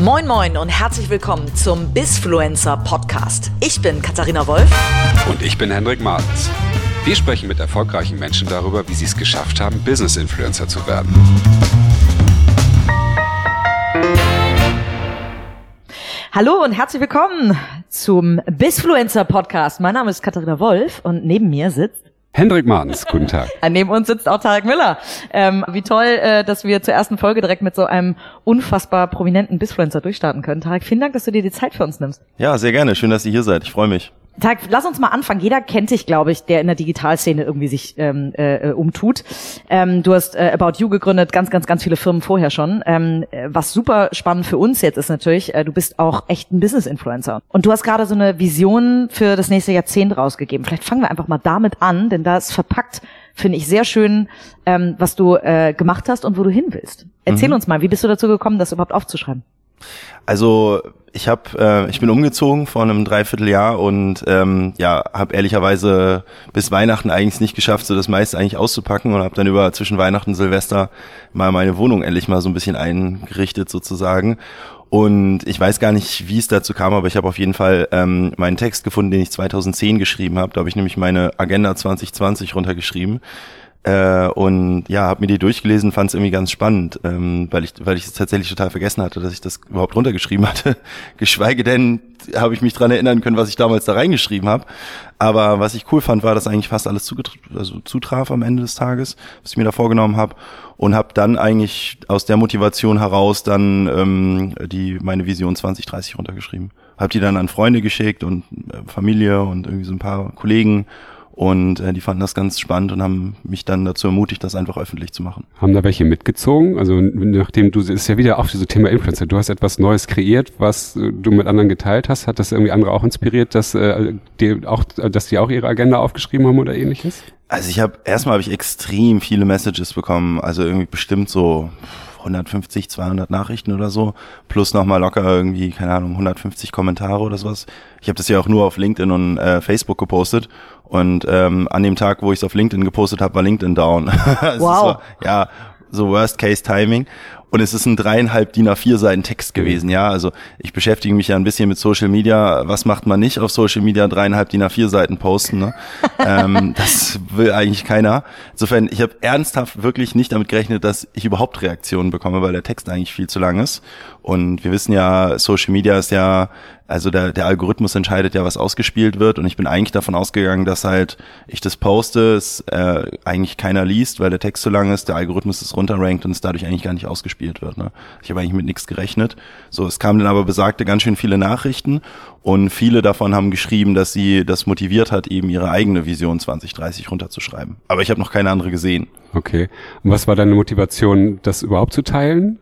Moin Moin und herzlich willkommen zum Bisfluencer Podcast. Ich bin Katharina Wolf. Und ich bin Hendrik Martens. Wir sprechen mit erfolgreichen Menschen darüber, wie sie es geschafft haben, Business-Influencer zu werden. Hallo und herzlich willkommen zum Bisfluencer Podcast. Mein Name ist Katharina Wolf und neben mir sitzt Hendrik Martens, guten Tag. Neben uns sitzt auch Tarek Miller. Ähm, wie toll, äh, dass wir zur ersten Folge direkt mit so einem unfassbar prominenten Bisfluencer durchstarten können. Tarek, vielen Dank, dass du dir die Zeit für uns nimmst. Ja, sehr gerne. Schön, dass ihr hier seid. Ich freue mich. Tag, lass uns mal anfangen. Jeder kennt dich, glaube ich, der in der Digitalszene irgendwie sich ähm, äh, umtut. Ähm, du hast äh, About You gegründet, ganz, ganz, ganz viele Firmen vorher schon. Ähm, was super spannend für uns jetzt ist natürlich, äh, du bist auch echt ein Business-Influencer. Und du hast gerade so eine Vision für das nächste Jahrzehnt rausgegeben. Vielleicht fangen wir einfach mal damit an, denn da ist verpackt, finde ich sehr schön, ähm, was du äh, gemacht hast und wo du hin willst. Erzähl mhm. uns mal, wie bist du dazu gekommen, das überhaupt aufzuschreiben? Also ich habe, äh, ich bin umgezogen vor einem Dreivierteljahr und ähm, ja, habe ehrlicherweise bis Weihnachten eigentlich nicht geschafft, so das meiste eigentlich auszupacken und habe dann über zwischen Weihnachten und Silvester mal meine Wohnung endlich mal so ein bisschen eingerichtet sozusagen. Und ich weiß gar nicht, wie es dazu kam, aber ich habe auf jeden Fall ähm, meinen Text gefunden, den ich 2010 geschrieben habe. Da habe ich nämlich meine Agenda 2020 runtergeschrieben äh, und ja, habe mir die durchgelesen, fand es irgendwie ganz spannend, ähm, weil ich weil ich es tatsächlich total vergessen hatte, dass ich das überhaupt runtergeschrieben hatte. Geschweige denn habe ich mich dran erinnern können, was ich damals da reingeschrieben habe. Aber was ich cool fand, war, dass eigentlich fast alles also zutraf am Ende des Tages, was ich mir da vorgenommen habe. Und habe dann eigentlich aus der Motivation heraus dann ähm, die meine Vision 2030 runtergeschrieben. Habe die dann an Freunde geschickt und äh, Familie und irgendwie so ein paar Kollegen und äh, die fanden das ganz spannend und haben mich dann dazu ermutigt, das einfach öffentlich zu machen. Haben da welche mitgezogen? Also nachdem du, es ist ja wieder auch dieses Thema Influencer, du hast etwas Neues kreiert, was äh, du mit anderen geteilt hast. Hat das irgendwie andere auch inspiriert, dass, äh, die auch, dass die auch ihre Agenda aufgeschrieben haben oder ähnliches? Also ich habe, erstmal habe ich extrem viele Messages bekommen, also irgendwie bestimmt so 150, 200 Nachrichten oder so, plus nochmal locker irgendwie, keine Ahnung, 150 Kommentare oder sowas. Ich habe das ja auch nur auf LinkedIn und äh, Facebook gepostet und ähm, an dem Tag, wo ich es auf LinkedIn gepostet habe, war LinkedIn down. wow. War, ja, so Worst-Case-Timing. Und es ist ein dreieinhalb DIN A4 Seiten Text gewesen, ja. Also ich beschäftige mich ja ein bisschen mit Social Media. Was macht man nicht auf Social Media? Dreieinhalb DIN A4 Seiten posten, ne? ähm, das will eigentlich keiner. Insofern, ich habe ernsthaft wirklich nicht damit gerechnet, dass ich überhaupt Reaktionen bekomme, weil der Text eigentlich viel zu lang ist. Und wir wissen ja, Social Media ist ja also der, der Algorithmus entscheidet ja, was ausgespielt wird und ich bin eigentlich davon ausgegangen, dass halt ich das poste, es äh, eigentlich keiner liest, weil der Text zu lang ist, der Algorithmus ist runterrankt und es dadurch eigentlich gar nicht ausgespielt wird. Ne? Ich habe eigentlich mit nichts gerechnet. So, es kamen dann aber besagte ganz schön viele Nachrichten und viele davon haben geschrieben, dass sie das motiviert hat, eben ihre eigene Vision 2030 runterzuschreiben. Aber ich habe noch keine andere gesehen. Okay. Und was war deine Motivation, das überhaupt zu teilen?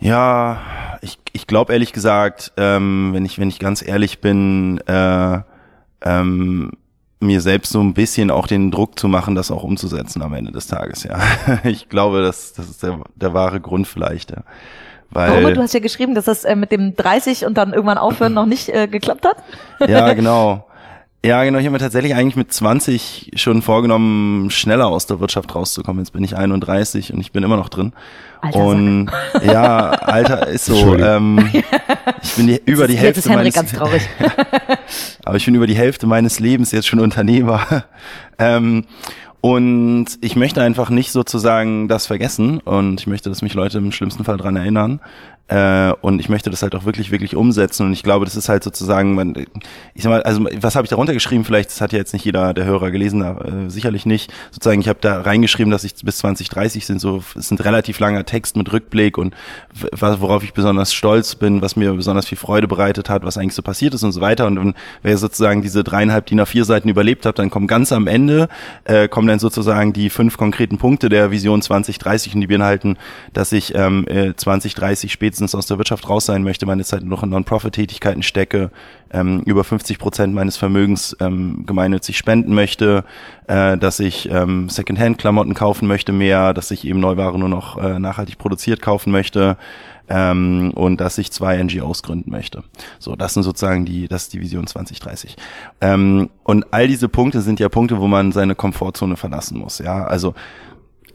Ja, ich, ich glaube ehrlich gesagt, ähm, wenn ich wenn ich ganz ehrlich bin, äh, ähm, mir selbst so ein bisschen auch den Druck zu machen, das auch umzusetzen am Ende des Tages. Ja, ich glaube, das das ist der der wahre Grund vielleicht. Ja. Weil, Warum? Du hast ja geschrieben, dass das äh, mit dem 30 und dann irgendwann aufhören noch nicht äh, geklappt hat. Ja, genau. Ja, genau. Ich habe mir tatsächlich eigentlich mit 20 schon vorgenommen, schneller aus der Wirtschaft rauszukommen. Jetzt bin ich 31 und ich bin immer noch drin. Alter, und ja, Alter ist so. Ähm, ich bin die, über die Hälfte jetzt ist Henrik meines, ganz traurig. aber ich bin über die Hälfte meines Lebens jetzt schon Unternehmer. ähm, und ich möchte einfach nicht sozusagen das vergessen und ich möchte, dass mich Leute im schlimmsten Fall dran erinnern. Äh, und ich möchte das halt auch wirklich, wirklich umsetzen. Und ich glaube, das ist halt sozusagen, man, ich sag mal, also was habe ich darunter geschrieben? Vielleicht, das hat ja jetzt nicht jeder der Hörer gelesen, äh, sicherlich nicht. Sozusagen, ich habe da reingeschrieben, dass ich bis 2030 sind, so, es sind relativ langer Text mit Rückblick und worauf ich besonders stolz bin, was mir besonders viel Freude bereitet hat, was eigentlich so passiert ist und so weiter. Und wenn wer sozusagen diese dreieinhalb DIN A4 Seiten überlebt hat, dann kommen ganz am Ende, äh, kommen dann sozusagen die fünf konkreten Punkte der Vision 2030 und die beinhalten, dass ich ähm, 2030 äh, spätestens spätestens aus der Wirtschaft raus sein möchte, meine Zeit noch in Non-Profit-Tätigkeiten stecke, ähm, über 50 Prozent meines Vermögens ähm, gemeinnützig spenden möchte, äh, dass ich ähm, Secondhand-Klamotten kaufen möchte mehr, dass ich eben Neuware nur noch äh, nachhaltig produziert kaufen möchte ähm, und dass ich zwei NGOs gründen möchte. So, das sind sozusagen die, das ist die Vision 2030. Ähm, und all diese Punkte sind ja Punkte, wo man seine Komfortzone verlassen muss. Ja, also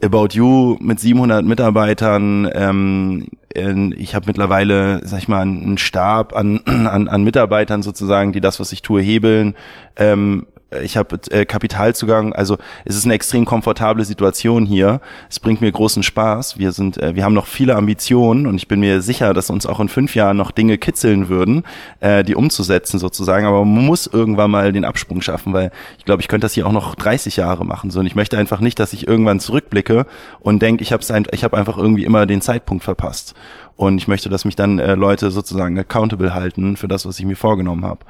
About You mit 700 Mitarbeitern ähm, äh, ich habe mittlerweile, sag ich mal, einen Stab an, an, an Mitarbeitern sozusagen, die das, was ich tue, hebeln. Ähm, ich habe äh, Kapitalzugang, also es ist eine extrem komfortable Situation hier. Es bringt mir großen Spaß. Wir sind, äh, wir haben noch viele Ambitionen und ich bin mir sicher, dass uns auch in fünf Jahren noch Dinge kitzeln würden, äh, die umzusetzen sozusagen. Aber man muss irgendwann mal den Absprung schaffen, weil ich glaube, ich könnte das hier auch noch 30 Jahre machen. So und ich möchte einfach nicht, dass ich irgendwann zurückblicke und denke, ich habe ich habe einfach irgendwie immer den Zeitpunkt verpasst. Und ich möchte, dass mich dann äh, Leute sozusagen accountable halten für das, was ich mir vorgenommen habe.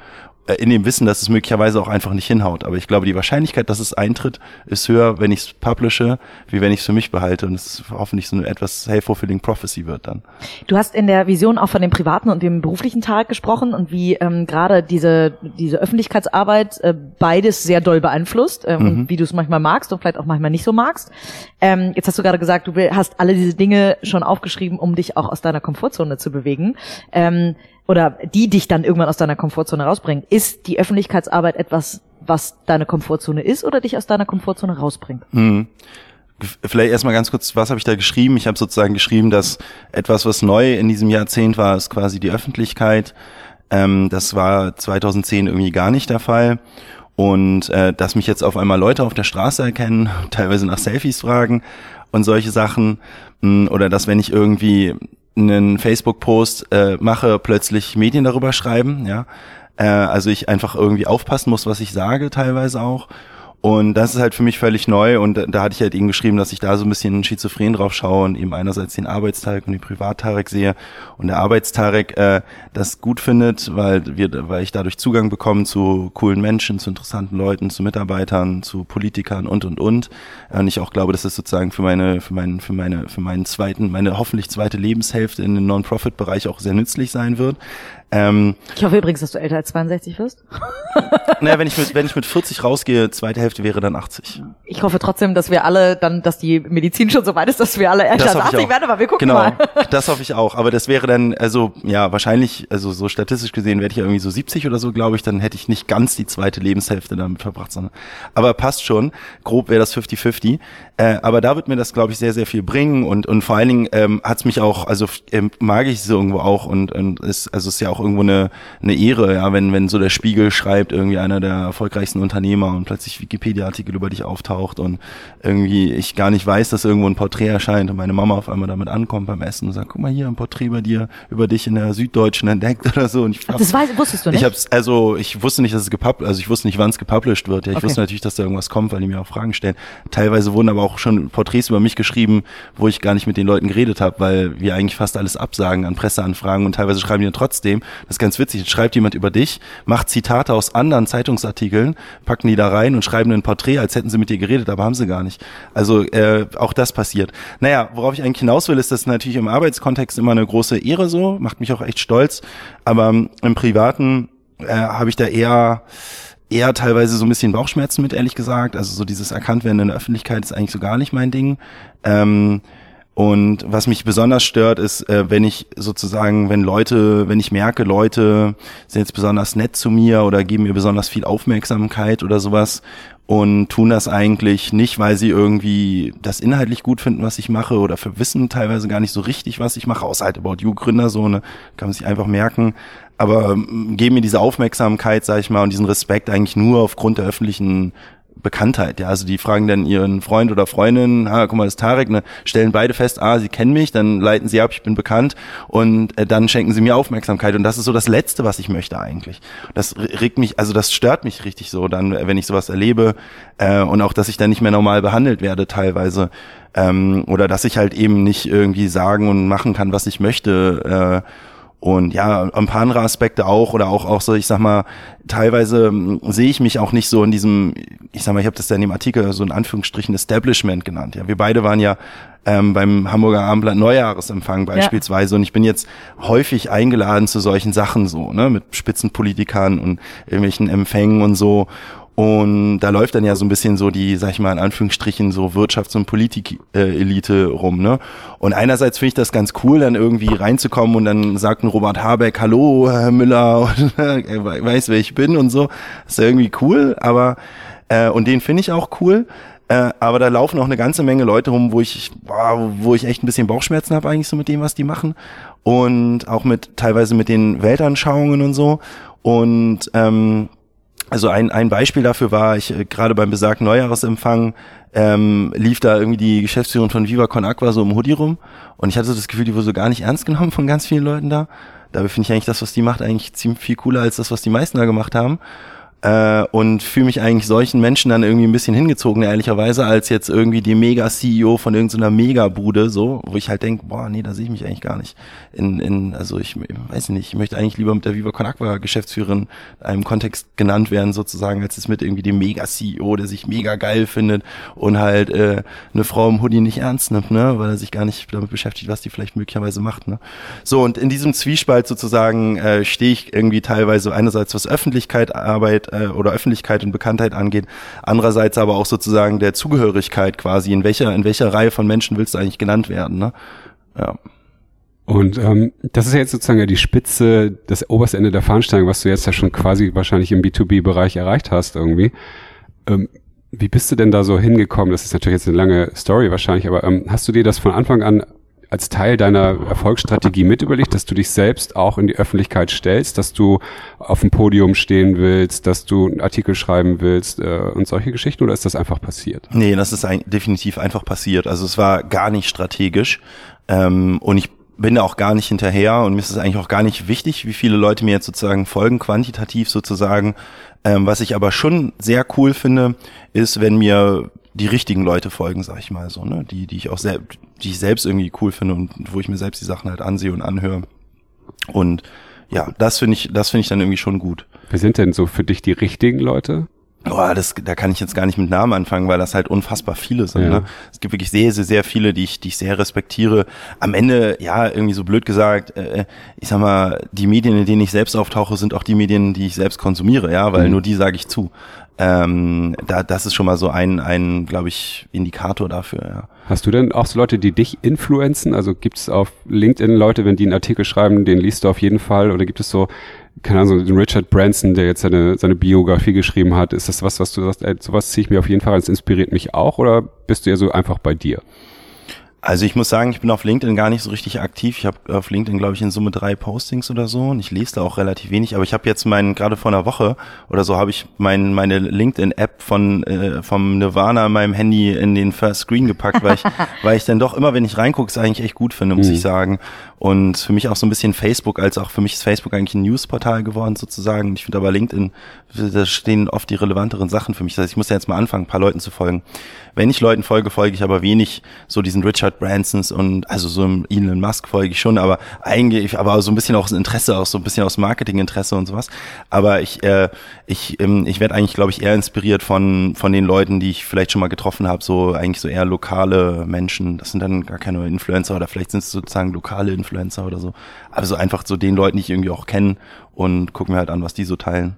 Äh, in dem Wissen, dass es möglicherweise auch einfach nicht hinhaut. Aber ich glaube, die Wahrscheinlichkeit, dass es eintritt, ist höher, wenn ich es publische, wie wenn ich es für mich behalte und es hoffentlich so eine etwas self-fulfilling prophecy wird dann. Du hast in der Vision auch von dem privaten und dem beruflichen Tag gesprochen und wie ähm, gerade diese, diese Öffentlichkeitsarbeit äh, beides sehr doll beeinflusst äh, mhm. wie du es manchmal magst und vielleicht auch manchmal nicht so magst. Ähm, jetzt hast du gerade gesagt, du hast alle diese Dinge schon aufgeschrieben, um dich auch aus deiner Komfortzone zu bewegen. Ähm, oder die dich dann irgendwann aus deiner Komfortzone rausbringen. Ist die Öffentlichkeitsarbeit etwas, was deine Komfortzone ist oder dich aus deiner Komfortzone rausbringt? Mhm. Vielleicht erstmal ganz kurz, was habe ich da geschrieben? Ich habe sozusagen geschrieben, dass etwas, was neu in diesem Jahrzehnt war, ist quasi die Öffentlichkeit. Ähm, das war 2010 irgendwie gar nicht der Fall. Und äh, dass mich jetzt auf einmal Leute auf der Straße erkennen, teilweise nach Selfies fragen und solche Sachen. Hm, oder dass wenn ich irgendwie einen Facebook-Post äh, mache, plötzlich Medien darüber schreiben, ja. Äh, also ich einfach irgendwie aufpassen muss, was ich sage, teilweise auch. Und das ist halt für mich völlig neu und da hatte ich halt eben geschrieben, dass ich da so ein bisschen schizophren drauf schaue und eben einerseits den Arbeitstarek und den Privattarek sehe und der Arbeitstarek äh, das gut findet, weil wir, weil ich dadurch Zugang bekomme zu coolen Menschen, zu interessanten Leuten, zu Mitarbeitern, zu Politikern und und und. Und ich auch glaube, dass es sozusagen für meine, für meinen, für meine, für meinen zweiten, meine hoffentlich zweite Lebenshälfte in den Non-Profit-Bereich auch sehr nützlich sein wird. Ähm, ich hoffe übrigens, dass du älter als 62 wirst. naja, wenn ich mit, wenn ich mit 40 rausgehe, zweite Hälfte wäre dann 80. Ich hoffe trotzdem, dass wir alle dann, dass die Medizin schon so weit ist, dass wir alle älter als 80 werden, aber wir gucken genau, mal. das hoffe ich auch. Aber das wäre dann, also ja, wahrscheinlich, also so statistisch gesehen werde ich ja irgendwie so 70 oder so, glaube ich, dann hätte ich nicht ganz die zweite Lebenshälfte damit verbracht, sondern aber passt schon. Grob wäre das 50-50. Äh, aber da wird mir das, glaube ich, sehr, sehr viel bringen und, und vor allen Dingen ähm, hat es mich auch, also ähm, mag ich es irgendwo auch und, und ist, also ist ja auch irgendwo eine, eine Ehre, ja, wenn, wenn so der Spiegel schreibt, irgendwie einer der erfolgreichsten Unternehmer und plötzlich Wikipedia-Artikel über dich auftaucht und irgendwie ich gar nicht weiß, dass irgendwo ein Porträt erscheint und meine Mama auf einmal damit ankommt beim Essen und sagt, guck mal hier, ein Porträt bei dir, über dich in der Süddeutschen entdeckt oder so. Und ich hab, das weiß, wusstest du nicht? Ich hab's, also ich wusste nicht, dass es gepublished, also ich wusste nicht, wann es gepublished wird. Ja, ich okay. wusste natürlich, dass da irgendwas kommt, weil die mir auch Fragen stellen. Teilweise wurden aber auch schon Porträts über mich geschrieben, wo ich gar nicht mit den Leuten geredet habe, weil wir eigentlich fast alles absagen an Presseanfragen und teilweise schreiben die dann trotzdem. Das ist ganz witzig. Jetzt schreibt jemand über dich, macht Zitate aus anderen Zeitungsartikeln, packen die da rein und schreiben ein Porträt, als hätten sie mit dir geredet, aber haben sie gar nicht. Also äh, auch das passiert. Naja, worauf ich eigentlich hinaus will, ist das natürlich im Arbeitskontext immer eine große Ehre so, macht mich auch echt stolz, aber im Privaten äh, habe ich da eher eher teilweise so ein bisschen Bauchschmerzen mit, ehrlich gesagt. Also so dieses Erkanntwerden in der Öffentlichkeit ist eigentlich so gar nicht mein Ding. Ähm, und was mich besonders stört, ist, äh, wenn ich sozusagen, wenn Leute, wenn ich merke, Leute sind jetzt besonders nett zu mir oder geben mir besonders viel Aufmerksamkeit oder sowas und tun das eigentlich nicht, weil sie irgendwie das inhaltlich gut finden, was ich mache oder für wissen teilweise gar nicht so richtig, was ich mache, außer halt About You Gründer so, ne, kann man sich einfach merken. Aber ähm, geben mir diese Aufmerksamkeit, sag ich mal, und diesen Respekt eigentlich nur aufgrund der öffentlichen Bekanntheit. Ja, also die fragen dann ihren Freund oder Freundin, ah, guck mal, das ist Tarek, ne, stellen beide fest, ah, sie kennen mich, dann leiten sie ab, ich bin bekannt und äh, dann schenken sie mir Aufmerksamkeit und das ist so das Letzte, was ich möchte eigentlich. Das regt mich, also das stört mich richtig so, dann, wenn ich sowas erlebe äh, und auch, dass ich dann nicht mehr normal behandelt werde teilweise ähm, oder dass ich halt eben nicht irgendwie sagen und machen kann, was ich möchte. Äh, und ja, ein paar andere Aspekte auch oder auch auch so, ich sag mal, teilweise hm, sehe ich mich auch nicht so in diesem, ich sag mal, ich habe das ja in dem Artikel so in Anführungsstrichen Establishment genannt. Ja, wir beide waren ja ähm, beim Hamburger Abendblatt Neujahresempfang beispielsweise ja. und ich bin jetzt häufig eingeladen zu solchen Sachen so, ne, mit Spitzenpolitikern und irgendwelchen Empfängen und so und da läuft dann ja so ein bisschen so die, sag ich mal in Anführungsstrichen, so Wirtschafts- und Politik-Elite rum, ne? Und einerseits finde ich das ganz cool, dann irgendwie reinzukommen und dann sagt ein Robert Habeck, hallo, Herr Müller, und er weiß, wer ich bin und so. Ist ja irgendwie cool, aber, äh, und den finde ich auch cool. Äh, aber da laufen auch eine ganze Menge Leute rum, wo ich, boah, wo ich echt ein bisschen Bauchschmerzen habe eigentlich so mit dem, was die machen. Und auch mit teilweise mit den Weltanschauungen und so. Und ähm, also ein, ein Beispiel dafür war, ich äh, gerade beim besagten Neujahresempfang ähm, lief da irgendwie die Geschäftsführerin von Viva Con Aqua so im Hoodie rum und ich hatte so das Gefühl, die wurde so gar nicht ernst genommen von ganz vielen Leuten da. Dabei finde ich eigentlich das, was die macht, eigentlich ziemlich viel cooler als das, was die meisten da gemacht haben äh, und fühle mich eigentlich solchen Menschen dann irgendwie ein bisschen hingezogen, ehrlicherweise, als jetzt irgendwie die Mega-CEO von irgendeiner Mega-Bude, so, wo ich halt denke, boah, nee, da sehe ich mich eigentlich gar nicht. In, in, also ich, ich weiß nicht, ich möchte eigentlich lieber mit der Viva Con Aqua Geschäftsführerin in einem Kontext genannt werden, sozusagen, als es mit irgendwie dem Mega-CEO, der sich mega geil findet und halt äh, eine Frau im Hoodie nicht ernst nimmt, ne, weil er sich gar nicht damit beschäftigt, was die vielleicht möglicherweise macht, ne. So, und in diesem Zwiespalt sozusagen äh, stehe ich irgendwie teilweise einerseits was Öffentlichkeit, Arbeit, äh, oder Öffentlichkeit und Bekanntheit angeht. Andererseits aber auch sozusagen der Zugehörigkeit quasi. In welcher, in welcher Reihe von Menschen willst du eigentlich genannt werden? Ne? Ja. Und ähm, das ist ja jetzt sozusagen ja die Spitze, das oberste Ende der Fahnenstange, was du jetzt ja schon quasi wahrscheinlich im B2B-Bereich erreicht hast irgendwie. Ähm, wie bist du denn da so hingekommen? Das ist natürlich jetzt eine lange Story wahrscheinlich, aber ähm, hast du dir das von Anfang an als Teil deiner Erfolgsstrategie mit überlegt, dass du dich selbst auch in die Öffentlichkeit stellst, dass du auf dem Podium stehen willst, dass du einen Artikel schreiben willst äh, und solche Geschichten oder ist das einfach passiert? Nee, das ist ein, definitiv einfach passiert. Also es war gar nicht strategisch ähm, und ich bin da auch gar nicht hinterher und mir ist es eigentlich auch gar nicht wichtig, wie viele Leute mir jetzt sozusagen folgen, quantitativ sozusagen. Ähm, was ich aber schon sehr cool finde, ist, wenn mir die richtigen Leute folgen, sag ich mal so, ne? Die, die ich auch selbst, die ich selbst irgendwie cool finde und wo ich mir selbst die Sachen halt ansehe und anhöre. Und ja, das finde ich, das finde ich dann irgendwie schon gut. Wer sind denn so für dich die richtigen Leute? Oh, das, da kann ich jetzt gar nicht mit Namen anfangen, weil das halt unfassbar viele sind. Ja. Ne? Es gibt wirklich sehr, sehr, sehr viele, die ich, die ich sehr respektiere. Am Ende, ja, irgendwie so blöd gesagt, äh, ich sag mal, die Medien, in denen ich selbst auftauche, sind auch die Medien, die ich selbst konsumiere, ja, weil mhm. nur die sage ich zu. Ähm, da, das ist schon mal so ein, ein glaube ich, Indikator dafür. Ja. Hast du denn auch so Leute, die dich influenzen? Also gibt es auf LinkedIn Leute, wenn die einen Artikel schreiben, den liest du auf jeden Fall? Oder gibt es so, keine Ahnung, so den Richard Branson, der jetzt seine, seine Biografie geschrieben hat? Ist das was, was du sagst, ey, sowas ziehe ich mir auf jeden Fall, das inspiriert mich auch? Oder bist du ja so einfach bei dir? Also ich muss sagen, ich bin auf LinkedIn gar nicht so richtig aktiv. Ich habe auf LinkedIn, glaube ich, in Summe drei Postings oder so und ich lese da auch relativ wenig. Aber ich habe jetzt meinen, gerade vor einer Woche oder so, habe ich mein, meine LinkedIn-App von äh, vom Nirvana in meinem Handy in den First Screen gepackt, weil ich, weil ich dann doch immer, wenn ich reingucke, es eigentlich echt gut finde, muss mhm. ich sagen. Und für mich auch so ein bisschen Facebook, als auch für mich ist Facebook eigentlich ein Newsportal geworden sozusagen. Ich finde aber LinkedIn, da stehen oft die relevanteren Sachen für mich. Das heißt, ich muss ja jetzt mal anfangen, ein paar Leuten zu folgen. Wenn ich Leuten folge, folge ich aber wenig so diesen Richard Bransons und also so einem Elon Musk folge ich schon, aber eigentlich, aber so ein bisschen auch aus Interesse, auch so ein bisschen aus Marketinginteresse und sowas. Aber ich, äh, ich, ähm, ich werde eigentlich, glaube ich, eher inspiriert von von den Leuten, die ich vielleicht schon mal getroffen habe, so eigentlich so eher lokale Menschen. Das sind dann gar keine Influencer oder vielleicht sind es sozusagen lokale Influencer oder so. Aber so einfach so den Leuten, die ich irgendwie auch kenne und gucken mir halt an, was die so teilen.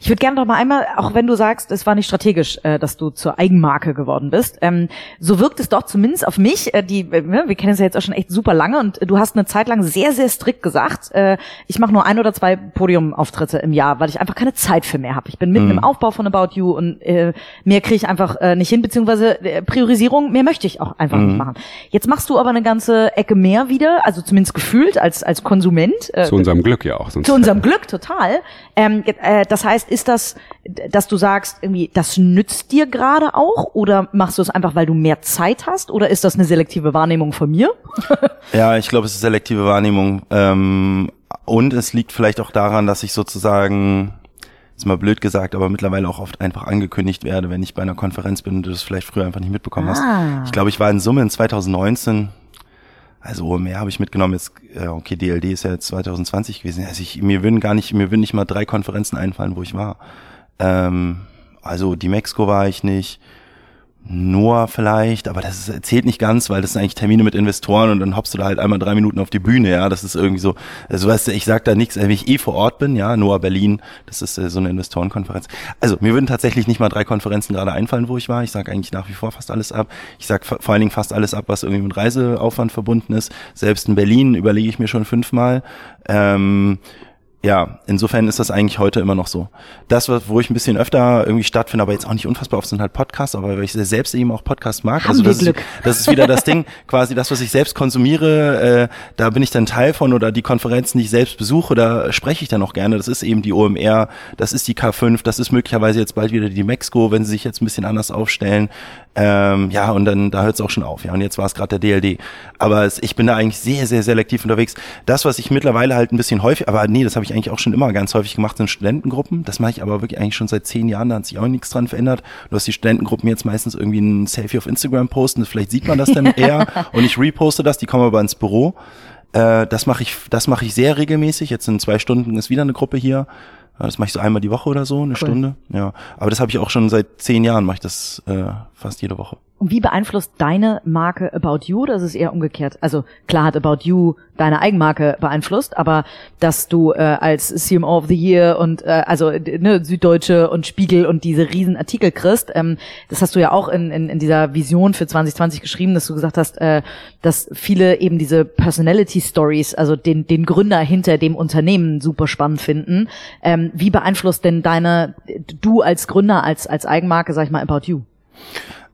Ich würde gerne doch mal einmal, auch wenn du sagst, es war nicht strategisch, äh, dass du zur Eigenmarke geworden bist, ähm, so wirkt es doch zumindest auf mich, äh, die, äh, wir kennen es ja jetzt auch schon echt super lange und du hast eine Zeit lang sehr, sehr strikt gesagt, äh, ich mache nur ein oder zwei Podiumauftritte im Jahr, weil ich einfach keine Zeit für mehr habe. Ich bin mitten mhm. im Aufbau von About You und äh, mehr kriege ich einfach äh, nicht hin, beziehungsweise äh, Priorisierung, mehr möchte ich auch einfach mhm. nicht machen. Jetzt machst du aber eine ganze Ecke mehr wieder, also zumindest gefühlt als, als Konsument. Äh, zu unserem Glück ja auch. Sonst. Zu unserem Glück, total. Ähm, äh, das heißt, ist das, dass du sagst, irgendwie, das nützt dir gerade auch? Oder machst du es einfach, weil du mehr Zeit hast? Oder ist das eine selektive Wahrnehmung von mir? ja, ich glaube, es ist selektive Wahrnehmung. Ähm, und es liegt vielleicht auch daran, dass ich sozusagen ist mal blöd gesagt, aber mittlerweile auch oft einfach angekündigt werde, wenn ich bei einer Konferenz bin und du das vielleicht früher einfach nicht mitbekommen hast. Ah. Ich glaube, ich war in Summe in 2019 also mehr habe ich mitgenommen. Jetzt, okay, DLD ist ja jetzt 2020 gewesen. Also ich, mir würden gar nicht, mir würden nicht mal drei Konferenzen einfallen, wo ich war. Ähm, also die Mexiko war ich nicht. Noah vielleicht, aber das zählt nicht ganz, weil das sind eigentlich Termine mit Investoren und dann hoppst du da halt einmal drei Minuten auf die Bühne, ja, das ist irgendwie so, also weißt du, ich sag da nichts, wenn ich eh vor Ort bin, ja, Noah Berlin, das ist äh, so eine Investorenkonferenz. Also mir würden tatsächlich nicht mal drei Konferenzen gerade einfallen, wo ich war, ich sag eigentlich nach wie vor fast alles ab, ich sag vor allen Dingen fast alles ab, was irgendwie mit Reiseaufwand verbunden ist, selbst in Berlin überlege ich mir schon fünfmal, ähm, ja, insofern ist das eigentlich heute immer noch so. Das, wo ich ein bisschen öfter irgendwie stattfinde, aber jetzt auch nicht unfassbar oft, sind halt Podcasts, aber weil ich selbst eben auch Podcasts mag. Haben also das, Glück. Ist, das ist wieder das Ding, quasi das, was ich selbst konsumiere, äh, da bin ich dann Teil von oder die Konferenzen, die ich selbst besuche, da spreche ich dann auch gerne. Das ist eben die OMR, das ist die K5, das ist möglicherweise jetzt bald wieder die Mexiko, wenn sie sich jetzt ein bisschen anders aufstellen. Ähm, ja, und dann da hört es auch schon auf. Ja, und jetzt war es gerade der DLD. Aber es, ich bin da eigentlich sehr, sehr selektiv unterwegs. Das, was ich mittlerweile halt ein bisschen häufig, aber nee, das habe ich eigentlich auch schon immer ganz häufig gemacht, sind Studentengruppen. Das mache ich aber wirklich eigentlich schon seit zehn Jahren, da hat sich auch nichts dran verändert. Du hast die Studentengruppen jetzt meistens irgendwie ein Selfie auf Instagram posten, vielleicht sieht man das dann eher und ich reposte das, die kommen aber ins Büro. Äh, das mache ich, das mache ich sehr regelmäßig. Jetzt in zwei Stunden ist wieder eine Gruppe hier. Das mache ich so einmal die Woche oder so, eine cool. Stunde. Ja, aber das habe ich auch schon seit zehn Jahren. Mache ich das äh, fast jede Woche. Und wie beeinflusst deine Marke About You? Das ist eher umgekehrt. Also klar hat About You deine Eigenmarke beeinflusst, aber dass du äh, als CMO of the Year und äh, also ne, Süddeutsche und Spiegel und diese riesen Artikel kriegst, ähm, das hast du ja auch in, in, in dieser Vision für 2020 geschrieben, dass du gesagt hast, äh, dass viele eben diese Personality Stories, also den, den Gründer hinter dem Unternehmen super spannend finden. Ähm, wie beeinflusst denn deine, du als Gründer, als, als Eigenmarke, sag ich mal, About You?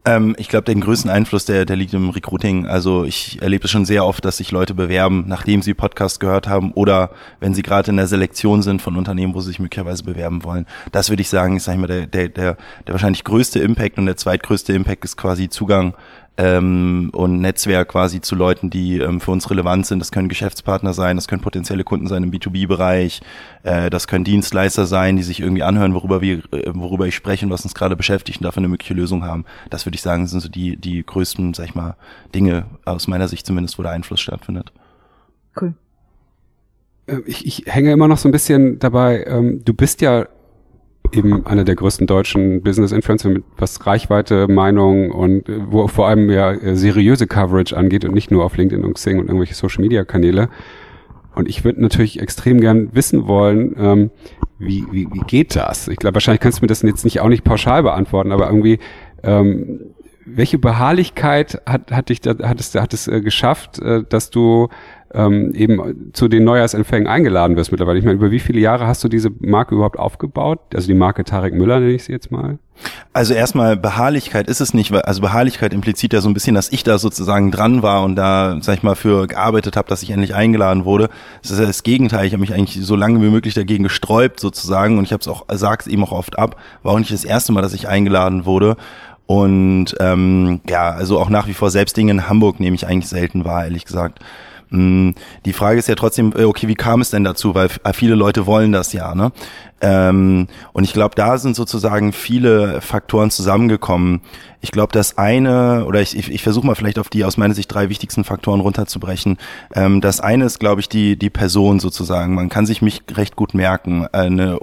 Ähm, ich glaube, den größten Einfluss, der, der liegt im Recruiting. Also ich erlebe es schon sehr oft, dass sich Leute bewerben, nachdem sie Podcast gehört haben oder wenn sie gerade in der Selektion sind von Unternehmen, wo sie sich möglicherweise bewerben wollen. Das würde ich sagen, ist sag ich mal, der, der, der, der wahrscheinlich größte Impact und der zweitgrößte Impact ist quasi Zugang ähm, und Netzwerk quasi zu Leuten, die ähm, für uns relevant sind. Das können Geschäftspartner sein, das können potenzielle Kunden sein im B2B-Bereich, äh, das können Dienstleister sein, die sich irgendwie anhören, worüber wir, äh, worüber ich spreche und was uns gerade beschäftigt und dafür eine mögliche Lösung haben. Das würde ich sagen, sind so die, die größten, sag ich mal, Dinge, aus meiner Sicht zumindest, wo der Einfluss stattfindet. Cool. Äh, ich, ich hänge immer noch so ein bisschen dabei, ähm, du bist ja eben einer der größten deutschen Business-Influencer mit was Reichweite, Meinung und äh, wo vor allem ja äh, seriöse Coverage angeht und nicht nur auf LinkedIn und Xing und irgendwelche Social-Media-Kanäle. Und ich würde natürlich extrem gern wissen wollen, ähm, wie, wie, wie geht das? Ich glaube, wahrscheinlich kannst du mir das jetzt nicht auch nicht pauschal beantworten, aber irgendwie, ähm, welche Beharrlichkeit hat, hat dich da, hat es, hat es äh, geschafft, äh, dass du ähm, eben zu den Neujahrsempfängen eingeladen wirst mittlerweile. Ich meine, über wie viele Jahre hast du diese Marke überhaupt aufgebaut? Also die Marke Tarek Müller nenne ich sie jetzt mal. Also erstmal Beharrlichkeit ist es nicht, also Beharrlichkeit impliziert ja so ein bisschen, dass ich da sozusagen dran war und da, sag ich mal, für gearbeitet habe, dass ich endlich eingeladen wurde. Das ist ja das Gegenteil. Ich habe mich eigentlich so lange wie möglich dagegen gesträubt sozusagen und ich habe es auch, sag's eben auch oft ab, war auch nicht das erste Mal, dass ich eingeladen wurde. Und ähm, ja, also auch nach wie vor selbst Dinge in Hamburg nehme ich eigentlich selten wahr, ehrlich gesagt. Mm, die Frage ist ja trotzdem, äh, okay, wie kam es denn dazu? Weil viele Leute wollen das ja, ne? Ähm, und ich glaube, da sind sozusagen viele Faktoren zusammengekommen. Ich glaube, das eine, oder ich, ich, ich versuche mal vielleicht auf die aus meiner Sicht drei wichtigsten Faktoren runterzubrechen. Ähm, das eine ist, glaube ich, die, die Person sozusagen. Man kann sich mich recht gut merken. Eine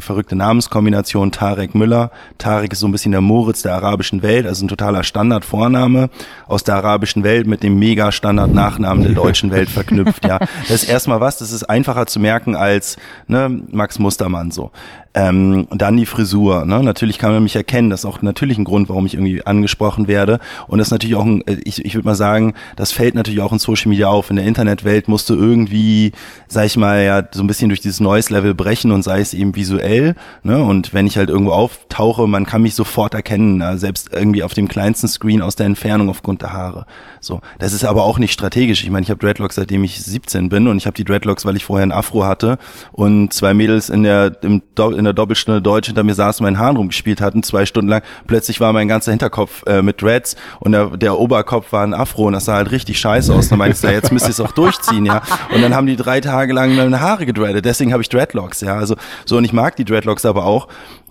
verrückte Namenskombination, Tarek Müller. Tarek ist so ein bisschen der Moritz der arabischen Welt, also ein totaler Standardvorname aus der arabischen Welt mit dem mega Standard-Nachnamen der deutschen Welt verknüpft. Ja, das ist erstmal was, das ist einfacher zu merken als ne, Max Mustermann so. Ähm, dann die Frisur. Ne? Natürlich kann man mich erkennen. Das ist auch natürlich ein Grund, warum ich irgendwie angesprochen werde. Und das ist natürlich auch, ein, äh, ich, ich würde mal sagen, das fällt natürlich auch in Social Media auf. In der Internetwelt musst du irgendwie, sag ich mal, ja, so ein bisschen durch dieses Noise-Level brechen und sei es eben visuell. Ne? Und wenn ich halt irgendwo auftauche, man kann mich sofort erkennen, ne? selbst irgendwie auf dem kleinsten Screen aus der Entfernung aufgrund der Haare. So, das ist aber auch nicht strategisch. Ich meine, ich habe Dreadlocks, seitdem ich 17 bin und ich habe die Dreadlocks, weil ich vorher ein Afro hatte und zwei Mädels in der im, in der Doppelstunde Deutsch hinter mir saßen, meinen Haaren rumgespielt hatten, zwei Stunden lang. Plötzlich war mein ganzer Hinterkopf äh, mit Dreads und der, der Oberkopf war ein Afro und das sah halt richtig scheiße aus. Da meinte ich, jetzt müsst ihr es auch durchziehen, ja. Und dann haben die drei Tage lang meine Haare gedreadet. Deswegen habe ich Dreadlocks, ja. Also so und ich mag die Dreadlocks aber auch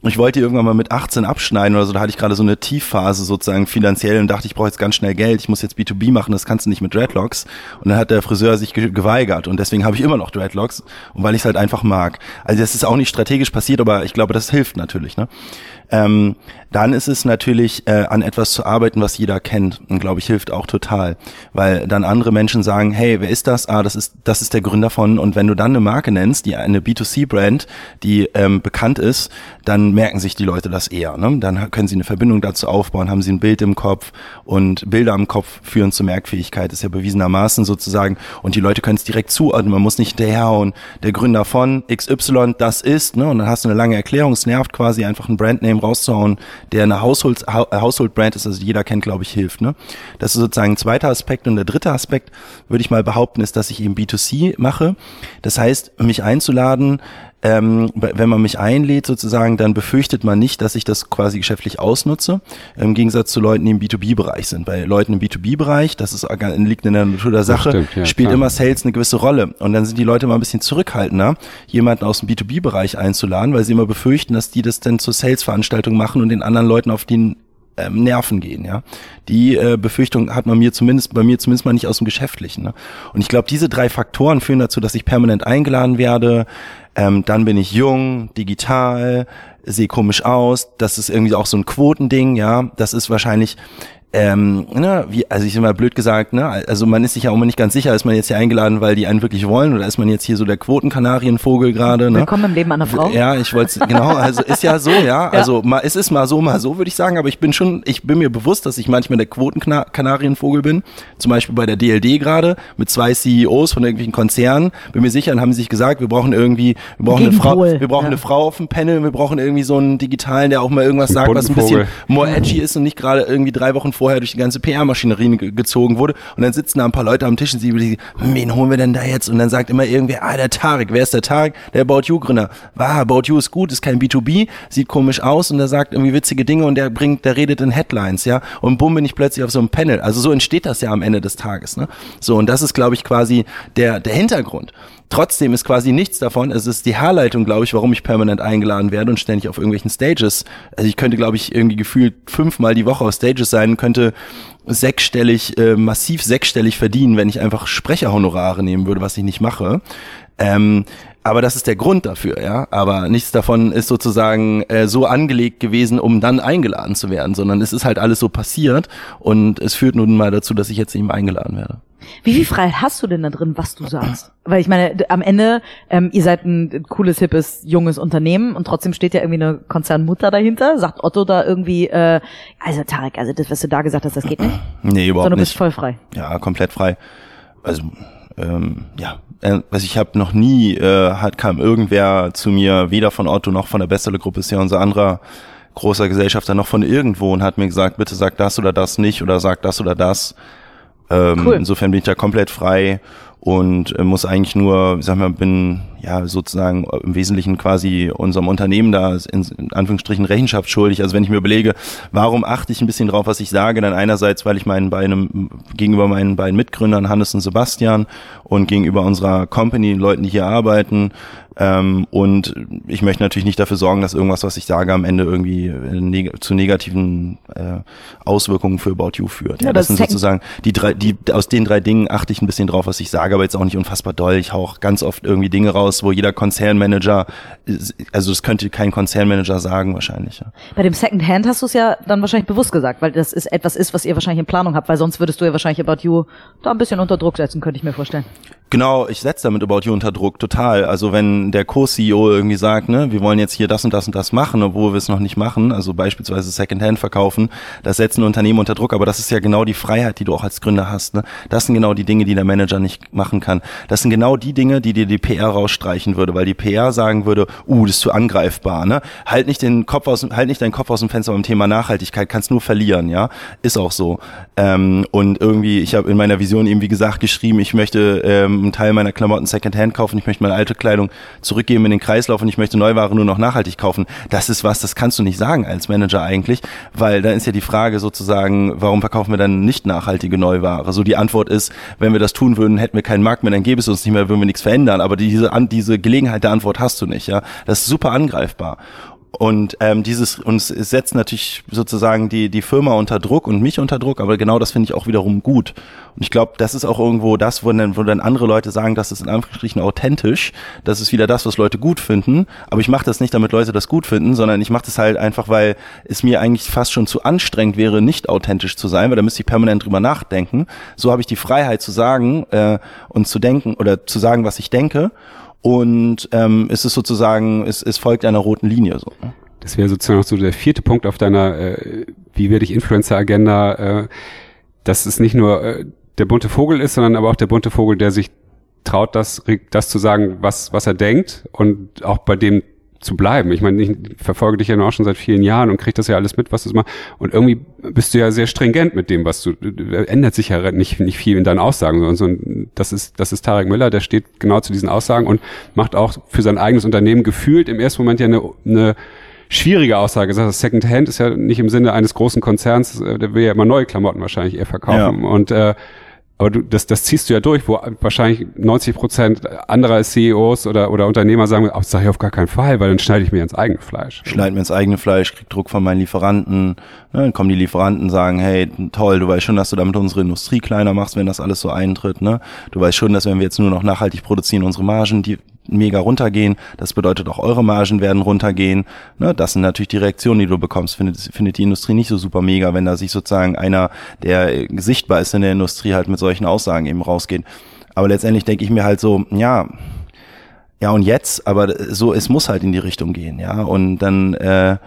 ich wollte irgendwann mal mit 18 abschneiden oder so, da hatte ich gerade so eine Tiefphase sozusagen finanziell und dachte, ich brauche jetzt ganz schnell Geld, ich muss jetzt B2B machen, das kannst du nicht mit Dreadlocks. Und dann hat der Friseur sich ge geweigert und deswegen habe ich immer noch Dreadlocks und weil ich es halt einfach mag. Also das ist auch nicht strategisch passiert, aber ich glaube, das hilft natürlich. Ne? Ähm, dann ist es natürlich äh, an etwas zu arbeiten, was jeder kennt und glaube ich hilft auch total, weil dann andere Menschen sagen, hey, wer ist das? Ah, das ist das ist der Gründer von und wenn du dann eine Marke nennst, die eine B2C Brand, die ähm, bekannt ist, dann merken sich die Leute das eher. Ne? Dann können sie eine Verbindung dazu aufbauen, haben sie ein Bild im Kopf und Bilder im Kopf führen zur Merkfähigkeit, ist ja bewiesenermaßen sozusagen und die Leute können es direkt zuordnen, man muss nicht hinterherhauen, der Gründer von XY, das ist, ne? und dann hast du eine lange Erklärung, es nervt quasi einfach ein Brandname rauszuhauen, der eine Household, Household Brand ist, also jeder kennt, glaube ich, hilft. Ne? Das ist sozusagen ein zweiter Aspekt und der dritte Aspekt, würde ich mal behaupten, ist, dass ich eben B2C mache. Das heißt, mich einzuladen, ähm, wenn man mich einlädt sozusagen, dann befürchtet man nicht, dass ich das quasi geschäftlich ausnutze, im Gegensatz zu Leuten, die im B2B-Bereich sind. Bei Leuten im B2B-Bereich, das ist, liegt in der Natur der Sache, stimmt, ja, spielt klar. immer Sales eine gewisse Rolle. Und dann sind die Leute immer ein bisschen zurückhaltender, jemanden aus dem B2B-Bereich einzuladen, weil sie immer befürchten, dass die das dann zur Sales-Veranstaltung machen und den anderen Leuten auf den ähm, Nerven gehen, ja. Die äh, Befürchtung hat man mir zumindest, bei mir zumindest mal nicht aus dem Geschäftlichen. Ne? Und ich glaube, diese drei Faktoren führen dazu, dass ich permanent eingeladen werde. Ähm, dann bin ich jung, digital, sehe komisch aus. Das ist irgendwie auch so ein Quotending, ja. Das ist wahrscheinlich ähm, ne, wie, also ich immer blöd gesagt, ne, also man ist sich ja auch immer nicht ganz sicher, ist man jetzt hier eingeladen, weil die einen wirklich wollen oder ist man jetzt hier so der Quotenkanarienvogel gerade, ne? Willkommen im Leben einer Frau. Ja, ich wollte genau, also ist ja so, ja, ja. also mal, es ist mal so, mal so, würde ich sagen, aber ich bin schon, ich bin mir bewusst, dass ich manchmal der Quotenkanarienvogel bin, zum Beispiel bei der DLD gerade mit zwei CEOs von irgendwelchen Konzernen, bin mir sicher, und haben sie sich gesagt, wir brauchen irgendwie, wir brauchen eine Frau, wir brauchen ja. eine Frau auf dem Panel, wir brauchen irgendwie so einen digitalen, der auch mal irgendwas sagt, was ein bisschen more edgy ist und nicht gerade irgendwie drei Wochen vor vorher durch die ganze PR-Maschinerie gezogen wurde. Und dann sitzen da ein paar Leute am Tisch und sie überlegen, wen holen wir denn da jetzt? Und dann sagt immer irgendwer, ah, der Tarek. Wer ist der Tarek? Der About You-Gründer. Wow, About You ist gut, ist kein B2B, sieht komisch aus und der sagt irgendwie witzige Dinge und der bringt, der redet in Headlines, ja. Und bumm bin ich plötzlich auf so einem Panel. Also so entsteht das ja am Ende des Tages, ne? So, und das ist, glaube ich, quasi der, der Hintergrund. Trotzdem ist quasi nichts davon. Es ist die Herleitung, glaube ich, warum ich permanent eingeladen werde und ständig auf irgendwelchen Stages. Also ich könnte, glaube ich, irgendwie gefühlt fünfmal die Woche auf Stages sein, könnte sechsstellig, äh, massiv sechsstellig verdienen, wenn ich einfach Sprecherhonorare nehmen würde, was ich nicht mache. Ähm, aber das ist der Grund dafür, ja. Aber nichts davon ist sozusagen äh, so angelegt gewesen, um dann eingeladen zu werden, sondern es ist halt alles so passiert und es führt nun mal dazu, dass ich jetzt eben eingeladen werde. Wie viel Freiheit hast du denn da drin, was du sagst? Weil ich meine, am Ende, ähm, ihr seid ein cooles, hippes, junges Unternehmen und trotzdem steht ja irgendwie eine Konzernmutter dahinter. Sagt Otto da irgendwie, äh, also Tarek, also das, was du da gesagt hast, das geht nicht? Nee, überhaupt Sondern du bist voll frei. Ja, komplett frei. Also, ähm, ja, also ich habe noch nie, äh, hat kam irgendwer zu mir, weder von Otto noch von der Bestele-Gruppe, ist ja unser anderer großer Gesellschafter, noch von irgendwo und hat mir gesagt, bitte sag das oder das nicht oder sag das oder das. Ähm, cool. Insofern bin ich da komplett frei und äh, muss eigentlich nur, sag mal, bin ja sozusagen im Wesentlichen quasi unserem Unternehmen da in, in Anführungsstrichen Rechenschaft schuldig. Also wenn ich mir überlege, warum achte ich ein bisschen drauf, was ich sage, dann einerseits, weil ich meinen beiden gegenüber meinen beiden Mitgründern Hannes und Sebastian und gegenüber unserer Company, Leuten, die hier arbeiten, ähm, und ich möchte natürlich nicht dafür sorgen, dass irgendwas, was ich sage, am Ende irgendwie äh, neg zu negativen äh, Auswirkungen für About You führt. Ja, ja das, das sind sozusagen die drei, die aus den drei Dingen achte ich ein bisschen drauf, was ich sage, aber jetzt auch nicht unfassbar doll. Ich hau auch ganz oft irgendwie Dinge raus, wo jeder Konzernmanager, also das könnte kein Konzernmanager sagen wahrscheinlich. Ja. Bei dem Second Hand hast du es ja dann wahrscheinlich bewusst gesagt, weil das ist etwas ist, was ihr wahrscheinlich in Planung habt, weil sonst würdest du ja wahrscheinlich About You da ein bisschen unter Druck setzen, könnte ich mir vorstellen. Genau, ich setze damit About You unter Druck, total. Also wenn der Co-CEO irgendwie sagt, ne, wir wollen jetzt hier das und das und das machen, obwohl wir es noch nicht machen, also beispielsweise Secondhand verkaufen, das setzt ein Unternehmen unter Druck, aber das ist ja genau die Freiheit, die du auch als Gründer hast. Ne? Das sind genau die Dinge, die der Manager nicht machen kann. Das sind genau die Dinge, die dir die PR rausstreichen würde, weil die PR sagen würde, uh, das ist zu angreifbar, ne? Halt nicht den Kopf aus, halt nicht deinen Kopf aus dem Fenster beim Thema Nachhaltigkeit, kannst nur verlieren, ja? Ist auch so. Ähm, und irgendwie, ich habe in meiner Vision eben wie gesagt geschrieben, ich möchte ähm, einen Teil meiner Klamotten Secondhand kaufen, ich möchte meine alte Kleidung zurückgeben in den Kreislauf und ich möchte Neuware nur noch nachhaltig kaufen. Das ist was, das kannst du nicht sagen als Manager eigentlich, weil da ist ja die Frage sozusagen, warum verkaufen wir dann nicht nachhaltige Neuware? So die Antwort ist, wenn wir das tun würden, hätten wir keinen Markt mehr, dann gäbe es uns nicht mehr, würden wir nichts verändern. Aber diese, diese Gelegenheit der Antwort hast du nicht, ja. Das ist super angreifbar. Und ähm, dieses uns setzt natürlich sozusagen die die Firma unter Druck und mich unter Druck, aber genau das finde ich auch wiederum gut. Und ich glaube, das ist auch irgendwo das, wo dann, wo dann andere Leute sagen, das ist in Anführungsstrichen authentisch. Das ist wieder das, was Leute gut finden. Aber ich mache das nicht, damit Leute das gut finden, sondern ich mache das halt einfach, weil es mir eigentlich fast schon zu anstrengend wäre, nicht authentisch zu sein, weil da müsste ich permanent drüber nachdenken. So habe ich die Freiheit zu sagen äh, und zu denken oder zu sagen, was ich denke und ähm, es ist sozusagen, es, es folgt einer roten Linie so. Ne? Das wäre sozusagen auch so der vierte Punkt auf deiner, äh, wie werde ich Influencer-Agenda, äh, dass es nicht nur äh, der bunte Vogel ist, sondern aber auch der bunte Vogel, der sich traut, das, das zu sagen, was, was er denkt und auch bei dem zu bleiben. Ich meine, ich verfolge dich ja auch schon seit vielen Jahren und krieg das ja alles mit, was du machst. Und irgendwie bist du ja sehr stringent mit dem, was du, ändert sich ja nicht, nicht viel in deinen Aussagen, sondern so, das ist, das ist Tarek Müller, der steht genau zu diesen Aussagen und macht auch für sein eigenes Unternehmen gefühlt im ersten Moment ja eine, eine schwierige Aussage. Das Second Hand ist ja nicht im Sinne eines großen Konzerns, äh, der will ja immer neue Klamotten wahrscheinlich eher verkaufen. Ja. Und äh, aber du, das, das ziehst du ja durch, wo wahrscheinlich 90 Prozent anderer CEOs oder, oder Unternehmer sagen, das sage ich auf gar keinen Fall, weil dann schneide ich mir ins eigene Fleisch. Schneide mir ins eigene Fleisch, krieg Druck von meinen Lieferanten. Ne, dann kommen die Lieferanten, sagen, hey, toll, du weißt schon, dass du damit unsere Industrie kleiner machst, wenn das alles so eintritt. Ne? Du weißt schon, dass wenn wir jetzt nur noch nachhaltig produzieren, unsere Margen, die mega runtergehen. Das bedeutet auch eure Margen werden runtergehen. Ne, das sind natürlich die Reaktionen, die du bekommst. Findet, findet die Industrie nicht so super mega, wenn da sich sozusagen einer, der sichtbar ist in der Industrie, halt mit solchen Aussagen eben rausgeht. Aber letztendlich denke ich mir halt so, ja, ja und jetzt, aber so, es muss halt in die Richtung gehen, ja. Und dann äh,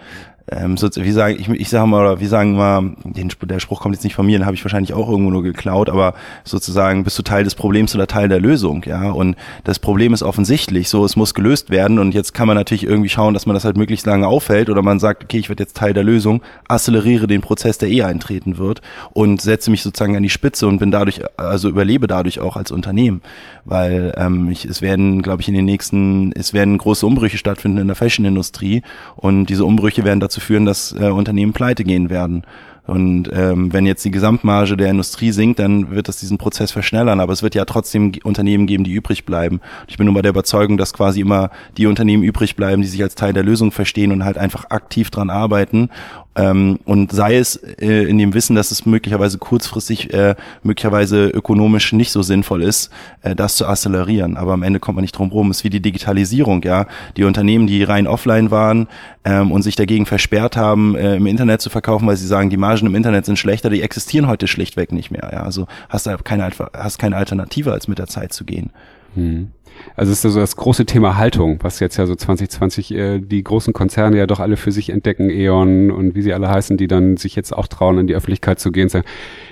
ähm, so, wie sagen, ich, ich sage mal, oder wie sagen wir, den, der Spruch kommt jetzt nicht von mir, den habe ich wahrscheinlich auch irgendwo nur geklaut, aber sozusagen bist du Teil des Problems oder Teil der Lösung, ja. Und das Problem ist offensichtlich, so es muss gelöst werden und jetzt kann man natürlich irgendwie schauen, dass man das halt möglichst lange aufhält oder man sagt, okay, ich werde jetzt Teil der Lösung, acceleriere den Prozess, der eh eintreten wird und setze mich sozusagen an die Spitze und bin dadurch, also überlebe dadurch auch als Unternehmen, weil ähm, ich, es werden, glaube ich, in den nächsten, es werden große Umbrüche stattfinden in der Fashion-Industrie und diese Umbrüche werden dazu dazu führen, dass äh, Unternehmen pleite gehen werden. Und ähm, wenn jetzt die Gesamtmarge der Industrie sinkt, dann wird das diesen Prozess verschnellern. Aber es wird ja trotzdem Unternehmen geben, die übrig bleiben. Ich bin nur bei der Überzeugung, dass quasi immer die Unternehmen übrig bleiben, die sich als Teil der Lösung verstehen und halt einfach aktiv dran arbeiten ähm, und sei es äh, in dem Wissen, dass es möglicherweise kurzfristig, äh, möglicherweise ökonomisch nicht so sinnvoll ist, äh, das zu accelerieren. Aber am Ende kommt man nicht drum rum. Es ist wie die Digitalisierung, ja. Die Unternehmen, die rein offline waren ähm, und sich dagegen versperrt haben, äh, im Internet zu verkaufen, weil sie sagen, die Margen im Internet sind schlechter, die existieren heute schlichtweg nicht mehr. Ja. Also hast du keine, hast keine Alternative, als mit der Zeit zu gehen. Hm. Also es ist so das große Thema Haltung, was jetzt ja so 2020 äh, die großen Konzerne ja doch alle für sich entdecken, E.ON und wie sie alle heißen, die dann sich jetzt auch trauen, in die Öffentlichkeit zu gehen und sagen,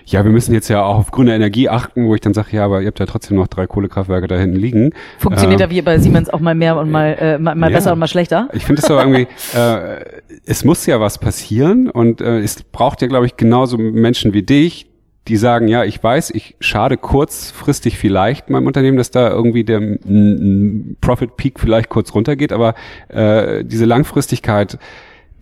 ja, wir müssen jetzt ja auch auf grüne Energie achten, wo ich dann sage, ja, aber ihr habt ja trotzdem noch drei Kohlekraftwerke da hinten liegen. Funktioniert ähm, ja wie bei Siemens auch mal mehr und mal, äh, mal, mal ja, besser und mal schlechter? Ich finde es so irgendwie, äh, es muss ja was passieren und äh, es braucht ja, glaube ich, genauso Menschen wie dich, die sagen, ja, ich weiß, ich schade kurzfristig vielleicht meinem Unternehmen, dass da irgendwie der Profit Peak vielleicht kurz runtergeht, aber äh, diese Langfristigkeit,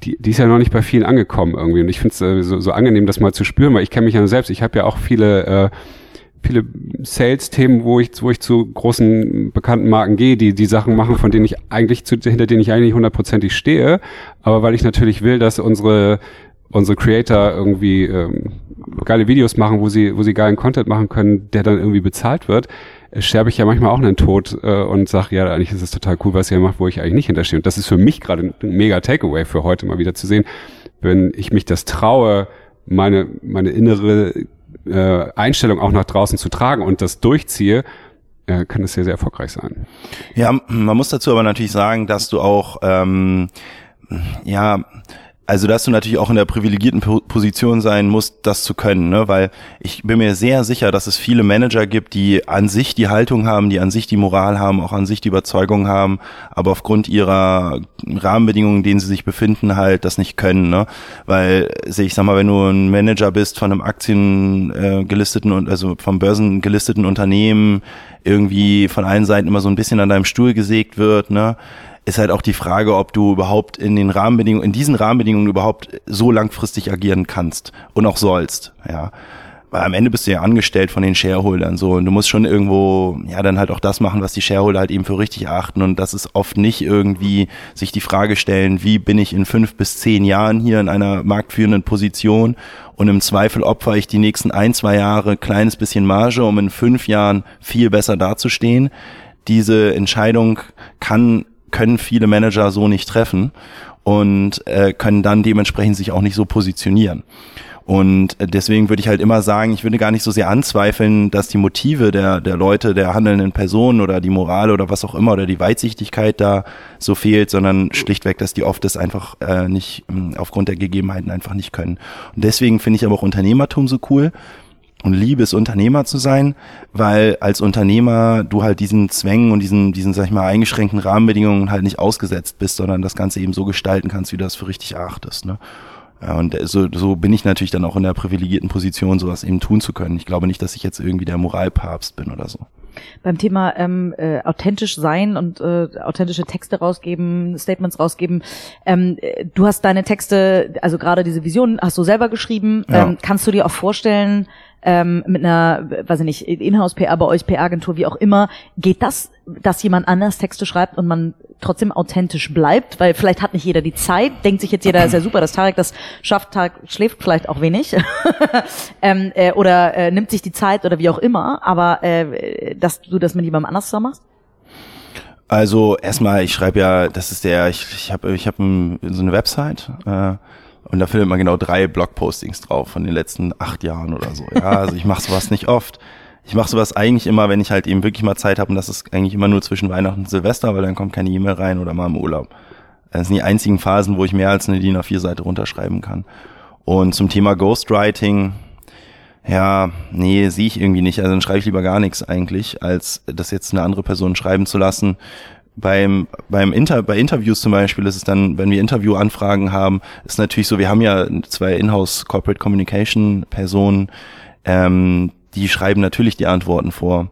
die, die ist ja noch nicht bei vielen angekommen irgendwie. Und ich finde es äh, so, so angenehm, das mal zu spüren, weil ich kenne mich ja selbst. Ich habe ja auch viele äh, viele Sales-Themen, wo ich, wo ich zu großen bekannten Marken gehe, die die Sachen machen, von denen ich eigentlich zu, hinter denen ich eigentlich hundertprozentig stehe, aber weil ich natürlich will, dass unsere unsere Creator irgendwie ähm, geile Videos machen, wo sie, wo sie geilen Content machen können, der dann irgendwie bezahlt wird, äh, sterbe ich ja manchmal auch einen Tod äh, und sage, ja, eigentlich ist es total cool, was ihr macht, wo ich eigentlich nicht hinterstehe. Und das ist für mich gerade ein mega Takeaway für heute mal wieder zu sehen, wenn ich mich das traue, meine, meine innere äh, Einstellung auch nach draußen zu tragen und das durchziehe, äh, kann es sehr, sehr erfolgreich sein. Ja, man muss dazu aber natürlich sagen, dass du auch ähm, ja also, dass du natürlich auch in der privilegierten Position sein musst, das zu können, ne? weil ich bin mir sehr sicher, dass es viele Manager gibt, die an sich die Haltung haben, die an sich die Moral haben, auch an sich die Überzeugung haben, aber aufgrund ihrer Rahmenbedingungen, in denen sie sich befinden, halt das nicht können, ne? Weil, ich sag mal, wenn du ein Manager bist von einem Aktien äh, und also vom Börsen gelisteten Unternehmen, irgendwie von allen Seiten immer so ein bisschen an deinem Stuhl gesägt wird, ne? Ist halt auch die Frage, ob du überhaupt in den Rahmenbedingungen, in diesen Rahmenbedingungen überhaupt so langfristig agieren kannst und auch sollst, ja. Weil am Ende bist du ja angestellt von den Shareholdern so und du musst schon irgendwo ja dann halt auch das machen, was die Shareholder halt eben für richtig achten und das ist oft nicht irgendwie sich die Frage stellen, wie bin ich in fünf bis zehn Jahren hier in einer marktführenden Position und im Zweifel opfer ich die nächsten ein, zwei Jahre kleines bisschen Marge, um in fünf Jahren viel besser dazustehen. Diese Entscheidung kann können viele Manager so nicht treffen und äh, können dann dementsprechend sich auch nicht so positionieren. Und deswegen würde ich halt immer sagen, ich würde gar nicht so sehr anzweifeln, dass die Motive der, der Leute, der handelnden Personen oder die Moral oder was auch immer oder die Weitsichtigkeit da so fehlt, sondern schlichtweg, dass die oft das einfach äh, nicht ähm, aufgrund der Gegebenheiten einfach nicht können. Und deswegen finde ich aber auch Unternehmertum so cool, und liebe es, Unternehmer zu sein, weil als Unternehmer du halt diesen Zwängen und diesen, diesen, sag ich mal, eingeschränkten Rahmenbedingungen halt nicht ausgesetzt bist, sondern das Ganze eben so gestalten kannst, wie du das für richtig erachtest. Ne? Und so, so bin ich natürlich dann auch in der privilegierten Position, sowas eben tun zu können. Ich glaube nicht, dass ich jetzt irgendwie der Moralpapst bin oder so. Beim Thema ähm, äh, authentisch sein und äh, authentische Texte rausgeben, Statements rausgeben. Ähm, du hast deine Texte, also gerade diese Vision, hast du selber geschrieben. Ja. Ähm, kannst du dir auch vorstellen, ähm, mit einer, weiß ich nicht, Inhouse-PR bei euch, PR-Agentur, wie auch immer, geht das, dass jemand anders Texte schreibt und man trotzdem authentisch bleibt? Weil vielleicht hat nicht jeder die Zeit, denkt sich jetzt jeder, ist ja super, dass Tarek das schafft, Tarek schläft vielleicht auch wenig. Ähm, äh, oder äh, nimmt sich die Zeit oder wie auch immer, aber äh, dass du das mit jemandem anders zusammen machst? Also erstmal, ich schreibe ja, das ist der, ich, ich habe ich hab so eine Website, äh, und da findet man genau drei Blogpostings drauf von den letzten acht Jahren oder so. Ja, also ich mache sowas nicht oft. Ich mache sowas eigentlich immer, wenn ich halt eben wirklich mal Zeit habe und das ist eigentlich immer nur zwischen Weihnachten und Silvester, weil dann kommt keine E-Mail rein oder mal im Urlaub. Das sind die einzigen Phasen, wo ich mehr als eine DIN A4-Seite runterschreiben kann. Und zum Thema Ghostwriting, ja, nee, sehe ich irgendwie nicht. Also dann schreibe ich lieber gar nichts eigentlich, als das jetzt eine andere Person schreiben zu lassen beim, beim Inter, bei Interviews zum Beispiel ist es dann, wenn wir Interviewanfragen haben, ist natürlich so, wir haben ja zwei Inhouse Corporate Communication Personen, ähm, die schreiben natürlich die Antworten vor.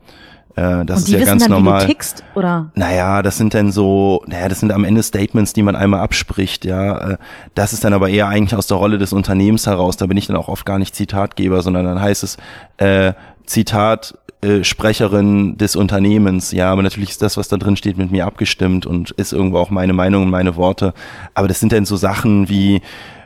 Äh, das Und ist ja ganz dann, normal. Wie du tickst, oder? Naja, das sind dann so, naja, das sind am Ende Statements, die man einmal abspricht, ja. Äh, das ist dann aber eher eigentlich aus der Rolle des Unternehmens heraus. Da bin ich dann auch oft gar nicht Zitatgeber, sondern dann heißt es, äh, Zitat, äh, Sprecherin des Unternehmens. Ja, aber natürlich ist das, was da drin steht, mit mir abgestimmt und ist irgendwo auch meine Meinung und meine Worte. Aber das sind dann so Sachen wie,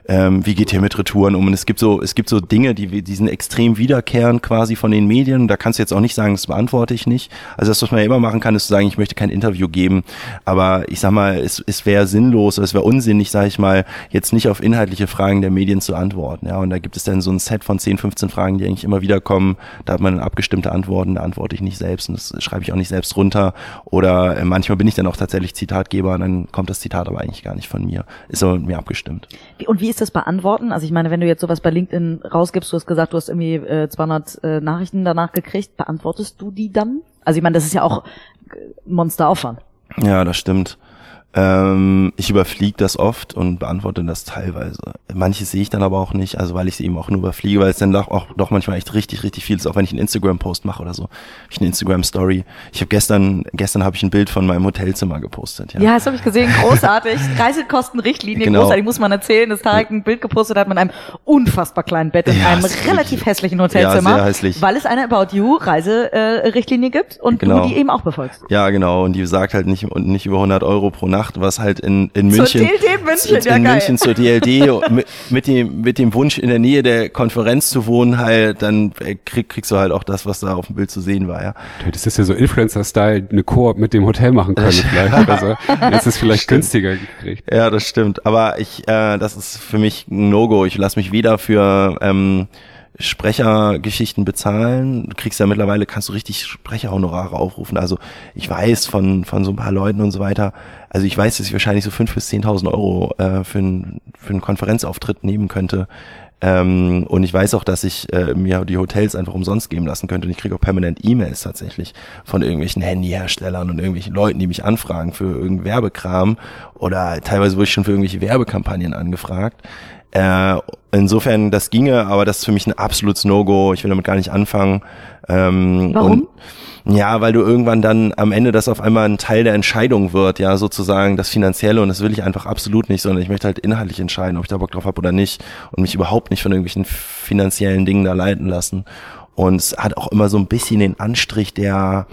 ähm, wie geht ihr mit Retouren um? Und es gibt so, es gibt so Dinge, die, die sind extrem wiederkehrend quasi von den Medien. Da kannst du jetzt auch nicht sagen, das beantworte ich nicht. Also das, was man ja immer machen kann, ist zu sagen, ich möchte kein Interview geben. Aber ich sag mal, es, es wäre sinnlos, es wäre unsinnig, sage ich mal, jetzt nicht auf inhaltliche Fragen der Medien zu antworten. Ja, und da gibt es dann so ein Set von 10, 15 Fragen, die eigentlich immer wieder kommen. Da hat man abgestimmte Antworten, da antworte ich nicht selbst und das schreibe ich auch nicht selbst runter. Oder äh, manchmal bin ich dann auch tatsächlich Zitatgeber und dann kommt das Zitat aber eigentlich gar nicht von mir. Ist aber mit mir abgestimmt. Und wie ist das beantworten? Also ich meine, wenn du jetzt sowas bei LinkedIn rausgibst, du hast gesagt, du hast irgendwie äh, 200 äh, Nachrichten danach gekriegt, beantwortest du die dann? Also ich meine, das ist ja auch äh, Monsteraufwand. Ja, das stimmt. Ähm, ich überfliege das oft und beantworte das teilweise. Manches sehe ich dann aber auch nicht, also weil ich es eben auch nur überfliege, weil es dann doch, auch doch manchmal echt richtig, richtig viel ist, auch wenn ich einen Instagram-Post mache oder so. Ich eine Instagram-Story. Ich habe gestern, gestern habe ich ein Bild von meinem Hotelzimmer gepostet. Ja, ja das habe ich gesehen, großartig. Reisekostenrichtlinie, genau. großartig, muss man erzählen. Das Tarek ein Bild gepostet hat mit einem unfassbar kleinen Bett in ja, einem relativ hässlichen Hotelzimmer. Ja, sehr hässlich. Weil es eine About You Reiserichtlinie gibt und genau. du die eben auch befolgst. Ja, genau. Und die sagt halt nicht, und nicht über 100 Euro pro Nacht gemacht, was halt in, in München, zur DLD München, in, in ja, München zur DLD mit, mit, dem, mit dem Wunsch in der Nähe der Konferenz zu wohnen, halt, dann äh, krieg, kriegst du halt auch das, was da auf dem Bild zu sehen war, ja. Das ist ja so Influencer-Style, eine Koop mit dem Hotel machen können vielleicht oder so. Das ist vielleicht günstiger gekriegt. Ja, das stimmt. Aber ich, äh, das ist für mich ein No-Go. Ich lasse mich weder für ähm, Sprechergeschichten bezahlen. Du kriegst ja mittlerweile, kannst du richtig Sprecherhonorare aufrufen. Also ich weiß von, von so ein paar Leuten und so weiter, also ich weiß, dass ich wahrscheinlich so fünf bis zehntausend Euro äh, für, ein, für einen Konferenzauftritt nehmen könnte. Ähm, und ich weiß auch, dass ich äh, mir die Hotels einfach umsonst geben lassen könnte. Und ich kriege auch permanent E-Mails tatsächlich von irgendwelchen Handyherstellern und irgendwelchen Leuten, die mich anfragen für irgendeinen Werbekram. Oder teilweise wurde ich schon für irgendwelche Werbekampagnen angefragt. Äh, insofern, das ginge, aber das ist für mich ein absolutes No-Go. Ich will damit gar nicht anfangen. Ähm, Warum? Und, ja, weil du irgendwann dann am Ende das auf einmal ein Teil der Entscheidung wird, ja, sozusagen das Finanzielle und das will ich einfach absolut nicht, sondern ich möchte halt inhaltlich entscheiden, ob ich da Bock drauf habe oder nicht und mich überhaupt nicht von irgendwelchen finanziellen Dingen da leiten lassen. Und es hat auch immer so ein bisschen den Anstrich der,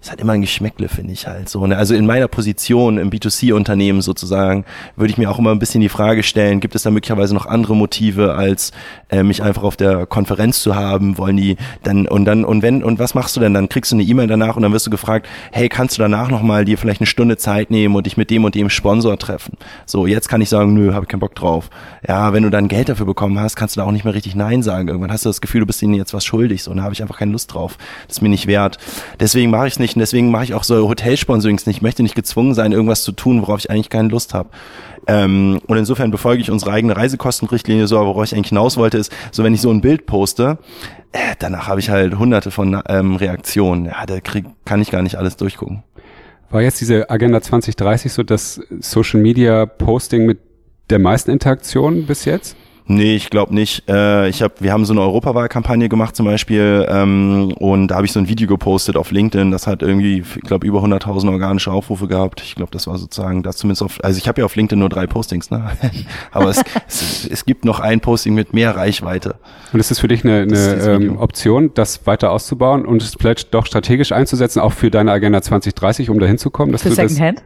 es hat immer ein Geschmäckle, finde ich halt so. Ne? Also in meiner Position im B2C-Unternehmen sozusagen würde ich mir auch immer ein bisschen die Frage stellen, gibt es da möglicherweise noch andere Motive, als äh, mich einfach auf der Konferenz zu haben? Wollen die dann und dann und wenn und was machst du denn? Dann kriegst du eine E-Mail danach und dann wirst du gefragt, hey, kannst du danach nochmal dir vielleicht eine Stunde Zeit nehmen und dich mit dem und dem Sponsor treffen? So, jetzt kann ich sagen, nö, habe ich keinen Bock drauf. Ja, wenn du dann Geld dafür bekommen hast, kannst du da auch nicht mehr richtig Nein sagen. Irgendwann hast du das Gefühl, du bist ihnen jetzt was schuldig. So, und da habe ich einfach keine Lust drauf. Das ist mir nicht wert. Deswegen mache ich es nicht und deswegen mache ich auch so Hotelsponsorings nicht. Ich möchte nicht gezwungen sein, irgendwas zu tun, worauf ich eigentlich keine Lust habe. Ähm, und insofern befolge ich unsere eigene Reisekostenrichtlinie so, aber worauf ich eigentlich hinaus wollte, ist, so wenn ich so ein Bild poste, äh, danach habe ich halt hunderte von ähm, Reaktionen. Ja, da krieg, kann ich gar nicht alles durchgucken. War jetzt diese Agenda 2030 so das Social Media Posting mit der meisten Interaktionen bis jetzt? Nee, ich glaube nicht. Äh, ich hab, wir haben so eine Europawahlkampagne gemacht zum Beispiel ähm, und da habe ich so ein Video gepostet auf LinkedIn. Das hat irgendwie, ich glaube, über 100.000 organische Aufrufe gehabt. Ich glaube, das war sozusagen das zumindest auf. Also ich habe ja auf LinkedIn nur drei Postings, ne? Aber es, es, es gibt noch ein Posting mit mehr Reichweite. Und ist es für dich eine, eine ähm, Option, das weiter auszubauen und es vielleicht doch strategisch einzusetzen, auch für deine Agenda 2030, um dahin zu kommen? Für Secondhand?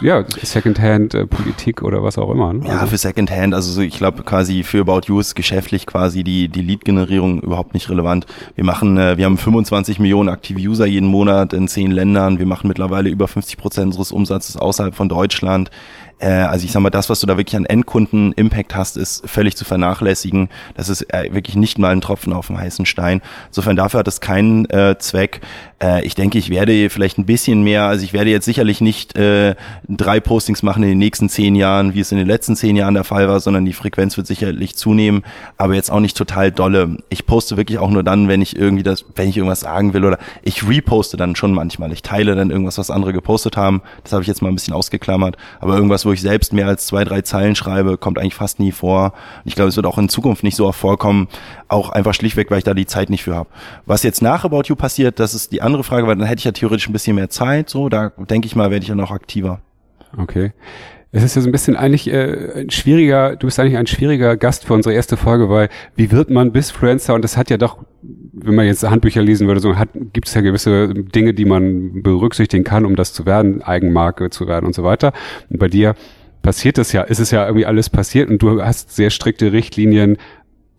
Ja, Secondhand-Politik äh, oder was auch immer. Ne? Ja, also. für Secondhand, also so, ich glaube quasi für About You ist geschäftlich quasi die, die Lead-Generierung überhaupt nicht relevant. Wir machen, äh, wir haben 25 Millionen aktive User jeden Monat in zehn Ländern. Wir machen mittlerweile über 50 Prozent unseres Umsatzes außerhalb von Deutschland. Äh, also ich sag mal, das, was du da wirklich an Endkunden-Impact hast, ist völlig zu vernachlässigen. Das ist äh, wirklich nicht mal ein Tropfen auf dem heißen Stein. Insofern dafür hat es keinen äh, Zweck. Äh, ich denke, ich werde vielleicht ein bisschen mehr, also ich werde jetzt sicherlich nicht äh, drei Postings machen in den nächsten zehn Jahren, wie es in den letzten zehn Jahren der Fall war, sondern die Frequenz wird sicherlich zunehmen, aber jetzt auch nicht total dolle. Ich poste wirklich auch nur dann, wenn ich irgendwie das, wenn ich irgendwas sagen will oder ich reposte dann schon manchmal. Ich teile dann irgendwas, was andere gepostet haben. Das habe ich jetzt mal ein bisschen ausgeklammert. Aber irgendwas, wo ich selbst mehr als zwei, drei Zeilen schreibe, kommt eigentlich fast nie vor. Ich glaube, es wird auch in Zukunft nicht so oft vorkommen, auch einfach schlichtweg, weil ich da die Zeit nicht für habe. Was jetzt nach About You passiert, das ist die andere Frage, weil dann hätte ich ja theoretisch ein bisschen mehr Zeit. So, da denke ich mal, werde ich ja noch aktiver. Okay. Es ist ja so ein bisschen eigentlich äh, ein schwieriger, du bist eigentlich ein schwieriger Gast für unsere erste Folge, weil wie wird man bis Friendster und das hat ja doch, wenn man jetzt Handbücher lesen würde, so hat, gibt es ja gewisse Dinge, die man berücksichtigen kann, um das zu werden, Eigenmarke zu werden und so weiter. Und bei dir passiert das ja, ist es ja irgendwie alles passiert und du hast sehr strikte Richtlinien,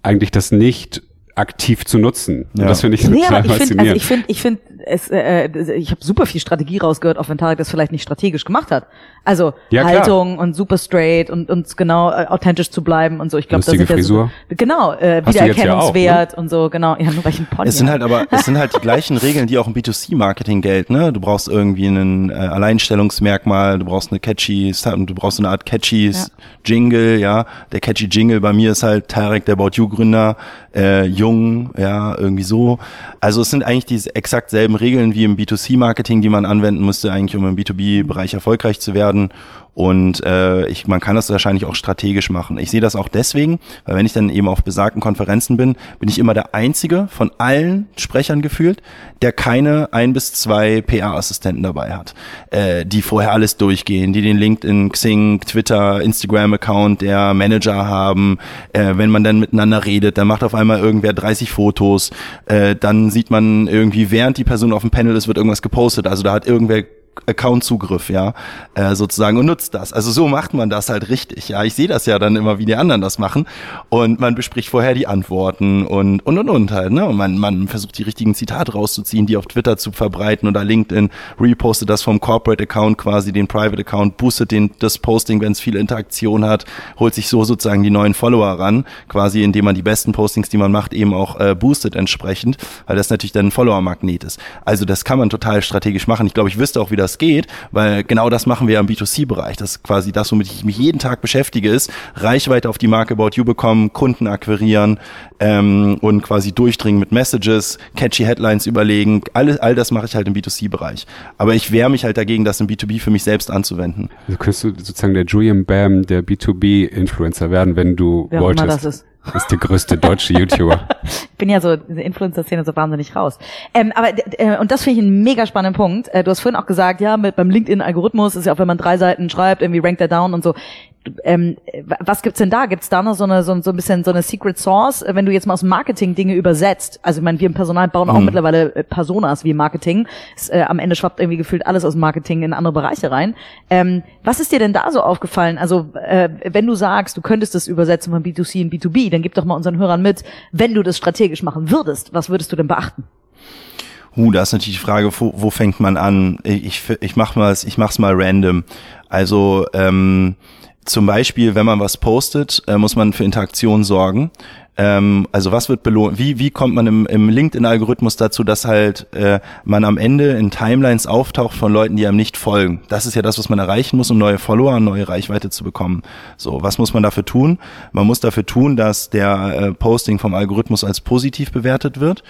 eigentlich das nicht aktiv zu nutzen. Ja. Und das finde ich nee, total ich faszinierend. Find, also ich finde, ich finde, es, äh, äh ich habe super viel Strategie rausgehört, auch wenn Tarek das vielleicht nicht strategisch gemacht hat. Also ja, Haltung klar. und super straight und uns genau äh, authentisch zu bleiben und so. Ich glaube, das ist Frisur. ja so, genau äh, Wiedererkennungswert ja auch, ne? und so. Genau, ja, nur weil ich ein Pony Es sind halt aber, es sind halt die gleichen Regeln, die auch im B2C-Marketing gelten. Ne? Du brauchst irgendwie ein äh, Alleinstellungsmerkmal, du brauchst eine catchy, du brauchst eine Art catchy ja. Jingle, ja. Der catchy Jingle bei mir ist halt Tarek, der About You Gründer, äh, jung, ja, irgendwie so. Also es sind eigentlich diese exakt selben Regeln wie im B2C-Marketing, die man anwenden müsste, eigentlich um im B2B-Bereich erfolgreich zu werden. Und äh, ich, man kann das wahrscheinlich auch strategisch machen. Ich sehe das auch deswegen, weil wenn ich dann eben auf besagten Konferenzen bin, bin ich immer der Einzige von allen Sprechern gefühlt, der keine ein bis zwei PR-Assistenten dabei hat, äh, die vorher alles durchgehen, die den LinkedIn, Xing, Twitter, Instagram-Account der Manager haben. Äh, wenn man dann miteinander redet, dann macht auf einmal irgendwer 30 Fotos, äh, dann sieht man irgendwie, während die Person auf dem Panel ist, wird irgendwas gepostet. Also da hat irgendwer Account-Zugriff, ja, äh, sozusagen und nutzt das. Also so macht man das halt richtig, ja. Ich sehe das ja dann immer, wie die anderen das machen und man bespricht vorher die Antworten und und und und halt, ne? Und man man versucht die richtigen Zitate rauszuziehen, die auf Twitter zu verbreiten oder LinkedIn repostet das vom Corporate Account quasi den Private Account, boostet den das Posting, wenn es viel Interaktion hat, holt sich so sozusagen die neuen Follower ran, quasi indem man die besten Postings, die man macht, eben auch äh, boostet entsprechend, weil das natürlich dann ein Follower-Magnet ist. Also das kann man total strategisch machen. Ich glaube, ich wüsste auch, wie das das geht, weil genau das machen wir im B2C-Bereich. Das ist quasi das, womit ich mich jeden Tag beschäftige, ist Reichweite auf die Marke About You bekommen, Kunden akquirieren ähm, und quasi durchdringen mit Messages, catchy Headlines überlegen. All, all das mache ich halt im B2C-Bereich. Aber ich wehre mich halt dagegen, das im B2B für mich selbst anzuwenden. Also könntest du sozusagen der Julian Bam der B2B-Influencer werden, wenn du Wer wolltest. Immer das ist. Das ist der größte deutsche YouTuber. ich bin ja so in der Influencer-Szene so wahnsinnig raus. Ähm, aber äh, und das finde ich einen mega spannenden Punkt. Äh, du hast vorhin auch gesagt, ja, mit beim LinkedIn-Algorithmus ist ja auch, wenn man drei Seiten schreibt, irgendwie rankt er down und so. Ähm, was gibt's denn da? Gibt's da noch so eine so, so ein bisschen so eine Secret Source, wenn du jetzt mal aus Marketing Dinge übersetzt? Also ich meine, wir im Personal bauen auch mhm. mittlerweile äh, Personas wie Marketing. Es, äh, am Ende schwappt irgendwie gefühlt alles aus Marketing in andere Bereiche rein. Ähm, was ist dir denn da so aufgefallen? Also äh, wenn du sagst, du könntest das übersetzen von B2C in B2B, dann gib doch mal unseren Hörern mit, wenn du das strategisch machen würdest, was würdest du denn beachten? Uh, da ist natürlich die Frage, wo, wo fängt man an? Ich, ich mach mal, ich mach's mal random. Also ähm, zum Beispiel, wenn man was postet, äh, muss man für Interaktion sorgen. Ähm, also was wird belohnt? Wie, wie kommt man im, im LinkedIn-Algorithmus dazu, dass halt äh, man am Ende in Timelines auftaucht von Leuten, die einem nicht folgen? Das ist ja das, was man erreichen muss, um neue Follower neue Reichweite zu bekommen. So, was muss man dafür tun? Man muss dafür tun, dass der äh, Posting vom Algorithmus als positiv bewertet wird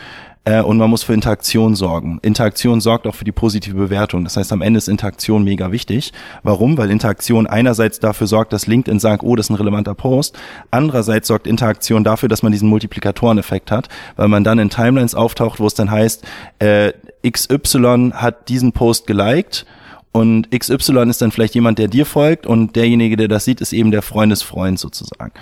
äh, und man muss für Interaktion sorgen. Interaktion sorgt auch für die positive Bewertung. Das heißt, am Ende ist Interaktion mega wichtig. Warum? Weil Interaktion einerseits dafür sorgt, dass LinkedIn sagt, oh, das ist ein relevanter Post. Andererseits sorgt Interaktion dafür, dass man diesen Multiplikatoreneffekt hat, weil man dann in Timelines auftaucht, wo es dann heißt, äh, XY hat diesen Post geliked und XY ist dann vielleicht jemand, der dir folgt und derjenige, der das sieht, ist eben der Freundesfreund sozusagen.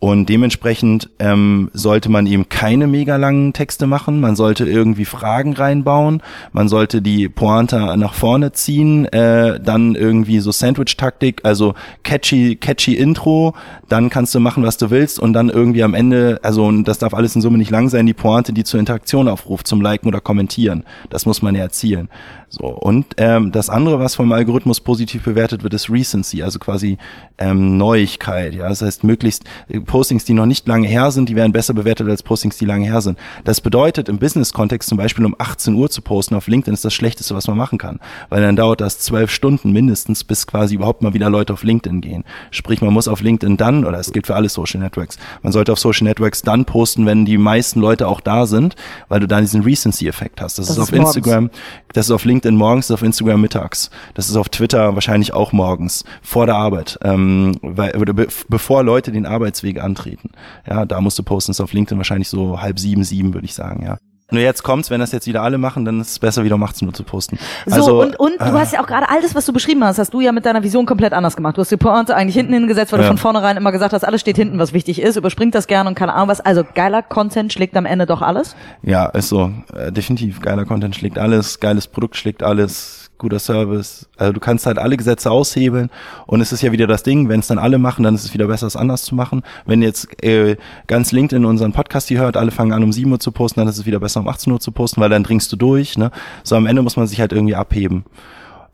Und dementsprechend ähm, sollte man eben keine mega langen Texte machen. Man sollte irgendwie Fragen reinbauen. Man sollte die Pointe nach vorne ziehen. Äh, dann irgendwie so Sandwich-Taktik, also catchy, catchy Intro. Dann kannst du machen, was du willst. Und dann irgendwie am Ende, also das darf alles in Summe nicht lang sein, die Pointe, die zur Interaktion aufruft, zum Liken oder Kommentieren. Das muss man ja erzielen. So, und ähm, das andere, was vom Algorithmus positiv bewertet wird, ist Recency, also quasi ähm, Neuigkeit. Ja, das heißt, möglichst Postings, die noch nicht lange her sind, die werden besser bewertet als Postings, die lange her sind. Das bedeutet im Business-Kontext zum Beispiel um 18 Uhr zu posten auf LinkedIn ist das Schlechteste, was man machen kann, weil dann dauert das zwölf Stunden mindestens, bis quasi überhaupt mal wieder Leute auf LinkedIn gehen. Sprich, man muss auf LinkedIn dann, oder es gilt für alle Social Networks, man sollte auf Social Networks dann posten, wenn die meisten Leute auch da sind, weil du dann diesen Recency-Effekt hast. Das, das ist auf morgens. Instagram, das ist auf LinkedIn morgens, das ist auf Instagram mittags. Das ist auf Twitter wahrscheinlich auch morgens, vor der Arbeit, ähm, weil, be bevor Leute den Arbeitsweg antreten. Ja, da musst du posten, ist auf LinkedIn wahrscheinlich so halb sieben, sieben, würde ich sagen, ja. Nur jetzt kommt's, wenn das jetzt wieder alle machen, dann ist es besser, wieder 18 Uhr zu posten. So, also, und, und äh, du hast ja auch gerade alles, was du beschrieben hast, hast du ja mit deiner Vision komplett anders gemacht. Du hast die Pointe eigentlich hinten hingesetzt, weil ja. du von vornherein immer gesagt hast, alles steht hinten, was wichtig ist, überspringt das gerne und keine Ahnung was. Also geiler Content schlägt am Ende doch alles? Ja, ist so. Äh, definitiv. Geiler Content schlägt alles, geiles Produkt schlägt alles, guter Service. Also du kannst halt alle Gesetze aushebeln und es ist ja wieder das Ding, wenn es dann alle machen, dann ist es wieder besser, es anders zu machen. Wenn jetzt äh, ganz LinkedIn unseren Podcast hier hört, alle fangen an um 7 Uhr zu posten, dann ist es wieder besser um 18 Uhr zu posten, weil dann dringst du durch. Ne? So am Ende muss man sich halt irgendwie abheben.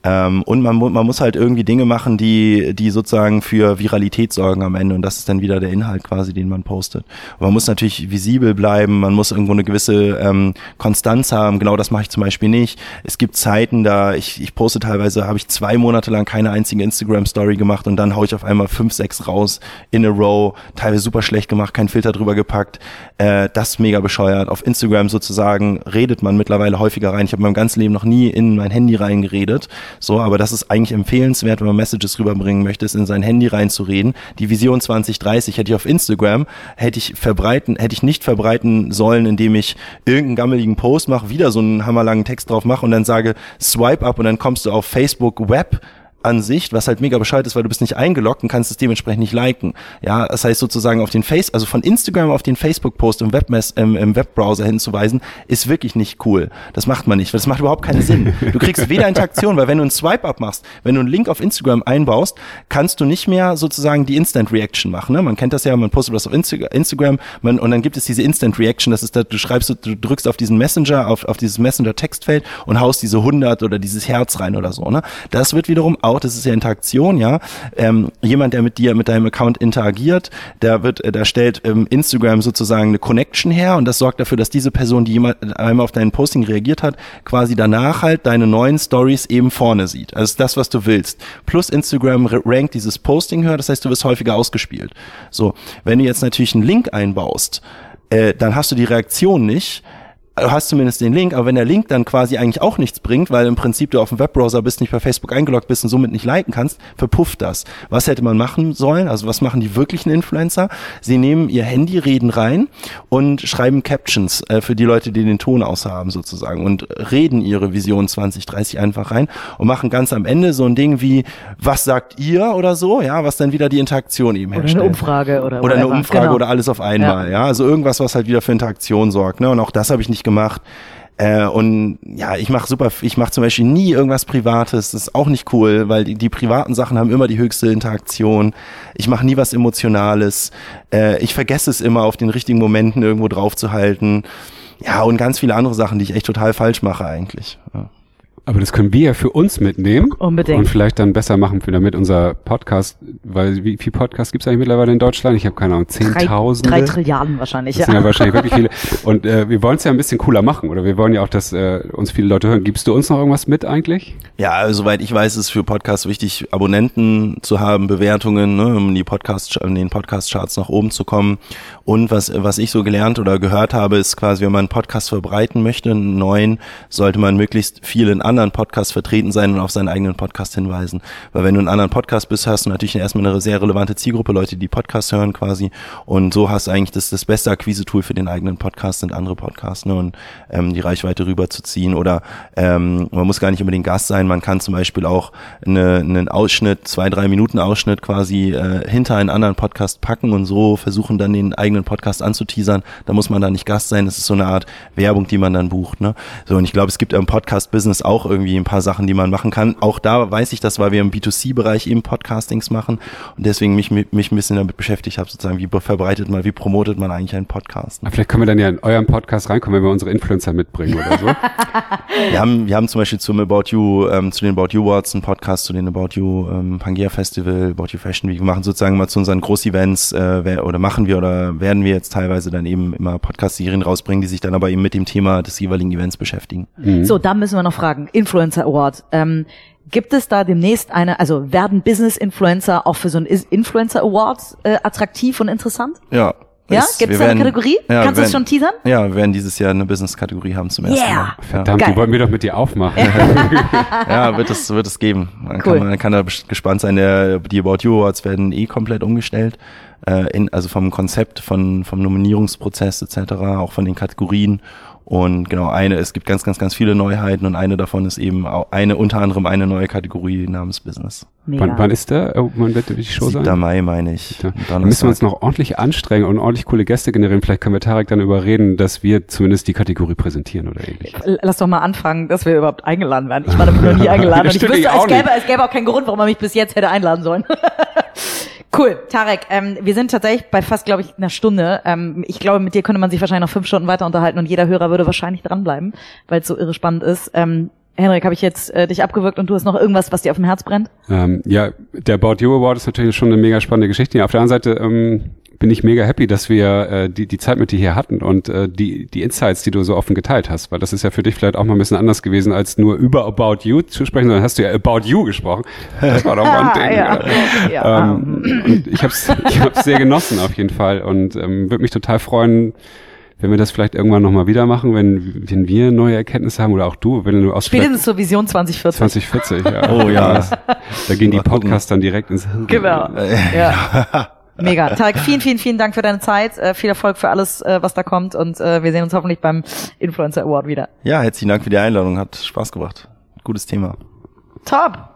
Ähm, und man, man muss halt irgendwie Dinge machen, die, die sozusagen für Viralität sorgen am Ende. Und das ist dann wieder der Inhalt quasi, den man postet. Und man muss natürlich visibel bleiben, man muss irgendwo eine gewisse ähm, Konstanz haben. Genau das mache ich zum Beispiel nicht. Es gibt Zeiten, da ich, ich poste teilweise, habe ich zwei Monate lang keine einzige Instagram-Story gemacht und dann haue ich auf einmal fünf, sechs raus in a row, teilweise super schlecht gemacht, kein Filter drüber gepackt. Äh, das mega bescheuert. Auf Instagram sozusagen redet man mittlerweile häufiger rein. Ich habe mein ganzes Leben noch nie in mein Handy reingeredet. So, aber das ist eigentlich empfehlenswert, wenn man Messages rüberbringen möchte, ist in sein Handy reinzureden. Die Vision 2030 hätte ich auf Instagram, hätte ich verbreiten, hätte ich nicht verbreiten sollen, indem ich irgendeinen gammeligen Post mache, wieder so einen hammerlangen Text drauf mache und dann sage, swipe up und dann kommst du auf Facebook Web Ansicht, was halt mega Bescheid ist, weil du bist nicht eingeloggt und kannst es dementsprechend nicht liken. Ja, das heißt sozusagen auf den Face, also von Instagram auf den Facebook-Post im, im, im Webbrowser hinzuweisen, ist wirklich nicht cool. Das macht man nicht, weil das macht überhaupt keinen Sinn. Du kriegst weder Interaktion, weil wenn du einen Swipe-Up machst, wenn du einen Link auf Instagram einbaust, kannst du nicht mehr sozusagen die Instant Reaction machen. Ne? Man kennt das ja, man postet was auf Insta Instagram man, und dann gibt es diese Instant Reaction, das ist, da, du schreibst, du drückst auf diesen Messenger, auf, auf dieses Messenger-Textfeld und haust diese 100 oder dieses Herz rein oder so. Ne? Das wird wiederum auch, das ist ja Interaktion, ja. Ähm, jemand, der mit dir, mit deinem Account interagiert, der wird, äh, der stellt ähm, Instagram sozusagen eine Connection her und das sorgt dafür, dass diese Person, die jemand, einmal auf dein Posting reagiert hat, quasi danach halt deine neuen Stories eben vorne sieht. Also das, was du willst. Plus Instagram rankt dieses Posting höher, das heißt, du wirst häufiger ausgespielt. So, wenn du jetzt natürlich einen Link einbaust, äh, dann hast du die Reaktion nicht, du hast zumindest den Link, aber wenn der Link dann quasi eigentlich auch nichts bringt, weil im Prinzip du auf dem Webbrowser bist, nicht bei Facebook eingeloggt bist und somit nicht liken kannst, verpufft das. Was hätte man machen sollen? Also was machen die wirklichen Influencer? Sie nehmen ihr Handy, reden rein und schreiben Captions äh, für die Leute, die den Ton aushaben sozusagen und reden ihre Vision 2030 einfach rein und machen ganz am Ende so ein Ding wie, was sagt ihr oder so, ja, was dann wieder die Interaktion eben herstellt. Oder eine Umfrage oder Oder eine. Umfrage Genau. oder alles auf einmal, ja. Also irgendwas, was halt wieder für Interaktion sorgt. Ne? Und auch das habe ich nicht gemacht. Äh, und ja, ich mache super, ich mache zum Beispiel nie irgendwas Privates. Das ist auch nicht cool, weil die, die privaten Sachen haben immer die höchste Interaktion. Ich mache nie was Emotionales. Äh, ich vergesse es immer, auf den richtigen Momenten irgendwo drauf zu halten. Ja, und ganz viele andere Sachen, die ich echt total falsch mache eigentlich. Ja. Aber das können wir ja für uns mitnehmen. Unbedingt. Und vielleicht dann besser machen, für damit unser Podcast, weil wie viel Podcasts gibt es eigentlich mittlerweile in Deutschland? Ich habe keine Ahnung, Drei, Zehntausende. drei Trilliarden wahrscheinlich, Das ja. sind ja wahrscheinlich wirklich viele. Und äh, wir wollen es ja ein bisschen cooler machen, oder wir wollen ja auch, dass äh, uns viele Leute hören. Gibst du uns noch irgendwas mit eigentlich? Ja, also, soweit ich weiß, ist für Podcasts wichtig, Abonnenten zu haben, Bewertungen, ne, um die Podcast, in den Podcast-Charts nach oben zu kommen. Und was, was ich so gelernt oder gehört habe, ist quasi, wenn man einen Podcast verbreiten möchte, einen neuen, sollte man möglichst viel in anderen Podcasts vertreten sein und auf seinen eigenen Podcast hinweisen. Weil wenn du in einen anderen Podcast bist, hast du natürlich erstmal eine sehr relevante Zielgruppe, Leute, die Podcasts hören quasi. Und so hast du eigentlich das, das beste Akquise-Tool für den eigenen Podcast sind andere Podcasts, ne, und ähm, die Reichweite rüberzuziehen. Oder ähm, man muss gar nicht unbedingt Gast sein, man kann zum Beispiel auch eine, einen Ausschnitt, zwei, drei Minuten Ausschnitt quasi äh, hinter einen anderen Podcast packen und so versuchen dann den eigenen Podcast anzuteasern. Da muss man da nicht Gast sein, das ist so eine Art Werbung, die man dann bucht. Ne? So, und ich glaube, es gibt im Podcast-Business auch irgendwie ein paar Sachen, die man machen kann. Auch da weiß ich das, weil wir im B2C-Bereich eben Podcastings machen und deswegen mich, mich ein bisschen damit beschäftigt habe, sozusagen, wie verbreitet man, wie promotet man eigentlich einen Podcast. Ne? Aber vielleicht können wir dann ja in euren Podcast reinkommen, wenn wir unsere Influencer mitbringen oder so. Wir haben, wir haben zum Beispiel zum About You, ähm, zu den About You Awards einen Podcast, zu den About You ähm, Pangea Festival, About You Fashion Week. Wir machen sozusagen mal zu unseren Groß-Events äh, oder machen wir oder werden wir jetzt teilweise dann eben immer Podcast-Serien rausbringen, die sich dann aber eben mit dem Thema des jeweiligen Events beschäftigen. So, da müssen wir noch fragen. Influencer Award. Ähm, gibt es da demnächst eine, also werden Business-Influencer auch für so einen Influencer Award äh, attraktiv und interessant? Ja. Ja? Gibt es da eine werden- Kategorie? Ja, Kannst du es schon teasern? Ja, wir werden dieses Jahr eine Business-Kategorie haben zum ersten Yeah. Mal. Ja. Verdammt, Geil. die wollten wir doch mit dir aufmachen. ja, wird es, wird es geben. Man, Cool. kann, man kann da gespannt sein. Der, die About You Awards werden eh komplett umgestellt. Äh, in, also vom Konzept, von, vom Nominierungsprozess etc., auch von den Kategorien. Und genau, eine, es gibt ganz, ganz, ganz viele Neuheiten und eine davon ist eben auch eine, unter anderem eine neue Kategorie namens Business. Wann, wann ist der? Oh, wann wird die Show 7. sein? Mai, meine ich. Ja. Da müssen wir uns noch ordentlich anstrengen und ordentlich coole Gäste generieren. Vielleicht können wir Tarek dann überreden, dass wir zumindest die Kategorie präsentieren oder ähnlich. Lass doch mal anfangen, dass wir überhaupt eingeladen werden. Ich war nämlich noch nie eingeladen und ich wüsste, ich es auch gäbe, nicht. es gäbe auch keinen Grund, warum man mich bis jetzt hätte einladen sollen. Cool, Tarek, ähm, wir sind tatsächlich bei fast, glaube ich, einer Stunde. Ähm, ich glaube, mit dir könnte man sich wahrscheinlich noch fünf Stunden weiter unterhalten und jeder Hörer würde wahrscheinlich dranbleiben, weil es so irre spannend ist. Ähm, Henrik, habe ich jetzt äh, dich abgewürgt und du hast noch irgendwas, was dir auf dem Herz brennt? Ähm, ja, der About You Award ist natürlich schon eine mega spannende Geschichte. Auf der anderen Seite ähm, bin ich mega happy, dass wir äh, die, die Zeit mit dir hier hatten und äh, die, die Insights, die du so offen geteilt hast, weil das ist ja für dich vielleicht auch mal ein bisschen anders gewesen, als nur über About You zu sprechen, sondern hast du ja About You gesprochen. Das war doch mal ein Ding. ja. oder? ja. Ähm, und ich habe es ich hab's sehr genossen auf jeden Fall und ähm, würde mich total freuen, wenn wir das vielleicht irgendwann nochmal wieder machen, wenn, wenn wir neue Erkenntnisse haben oder auch du, wenn du aus Spätestens zur Vision 2040. 2040, ja. Oh ja. Da gehen die. Podcasts dann direkt ins Hirn. Genau. Ja. Mega. Tarek, vielen, vielen, vielen Dank für deine Zeit. Äh, viel Erfolg für alles, äh, was da kommt. Und äh, wir sehen uns hoffentlich beim Influencer Award wieder. Ja, herzlichen Dank für die Einladung. Hat Spaß gemacht. Gutes Thema. Top.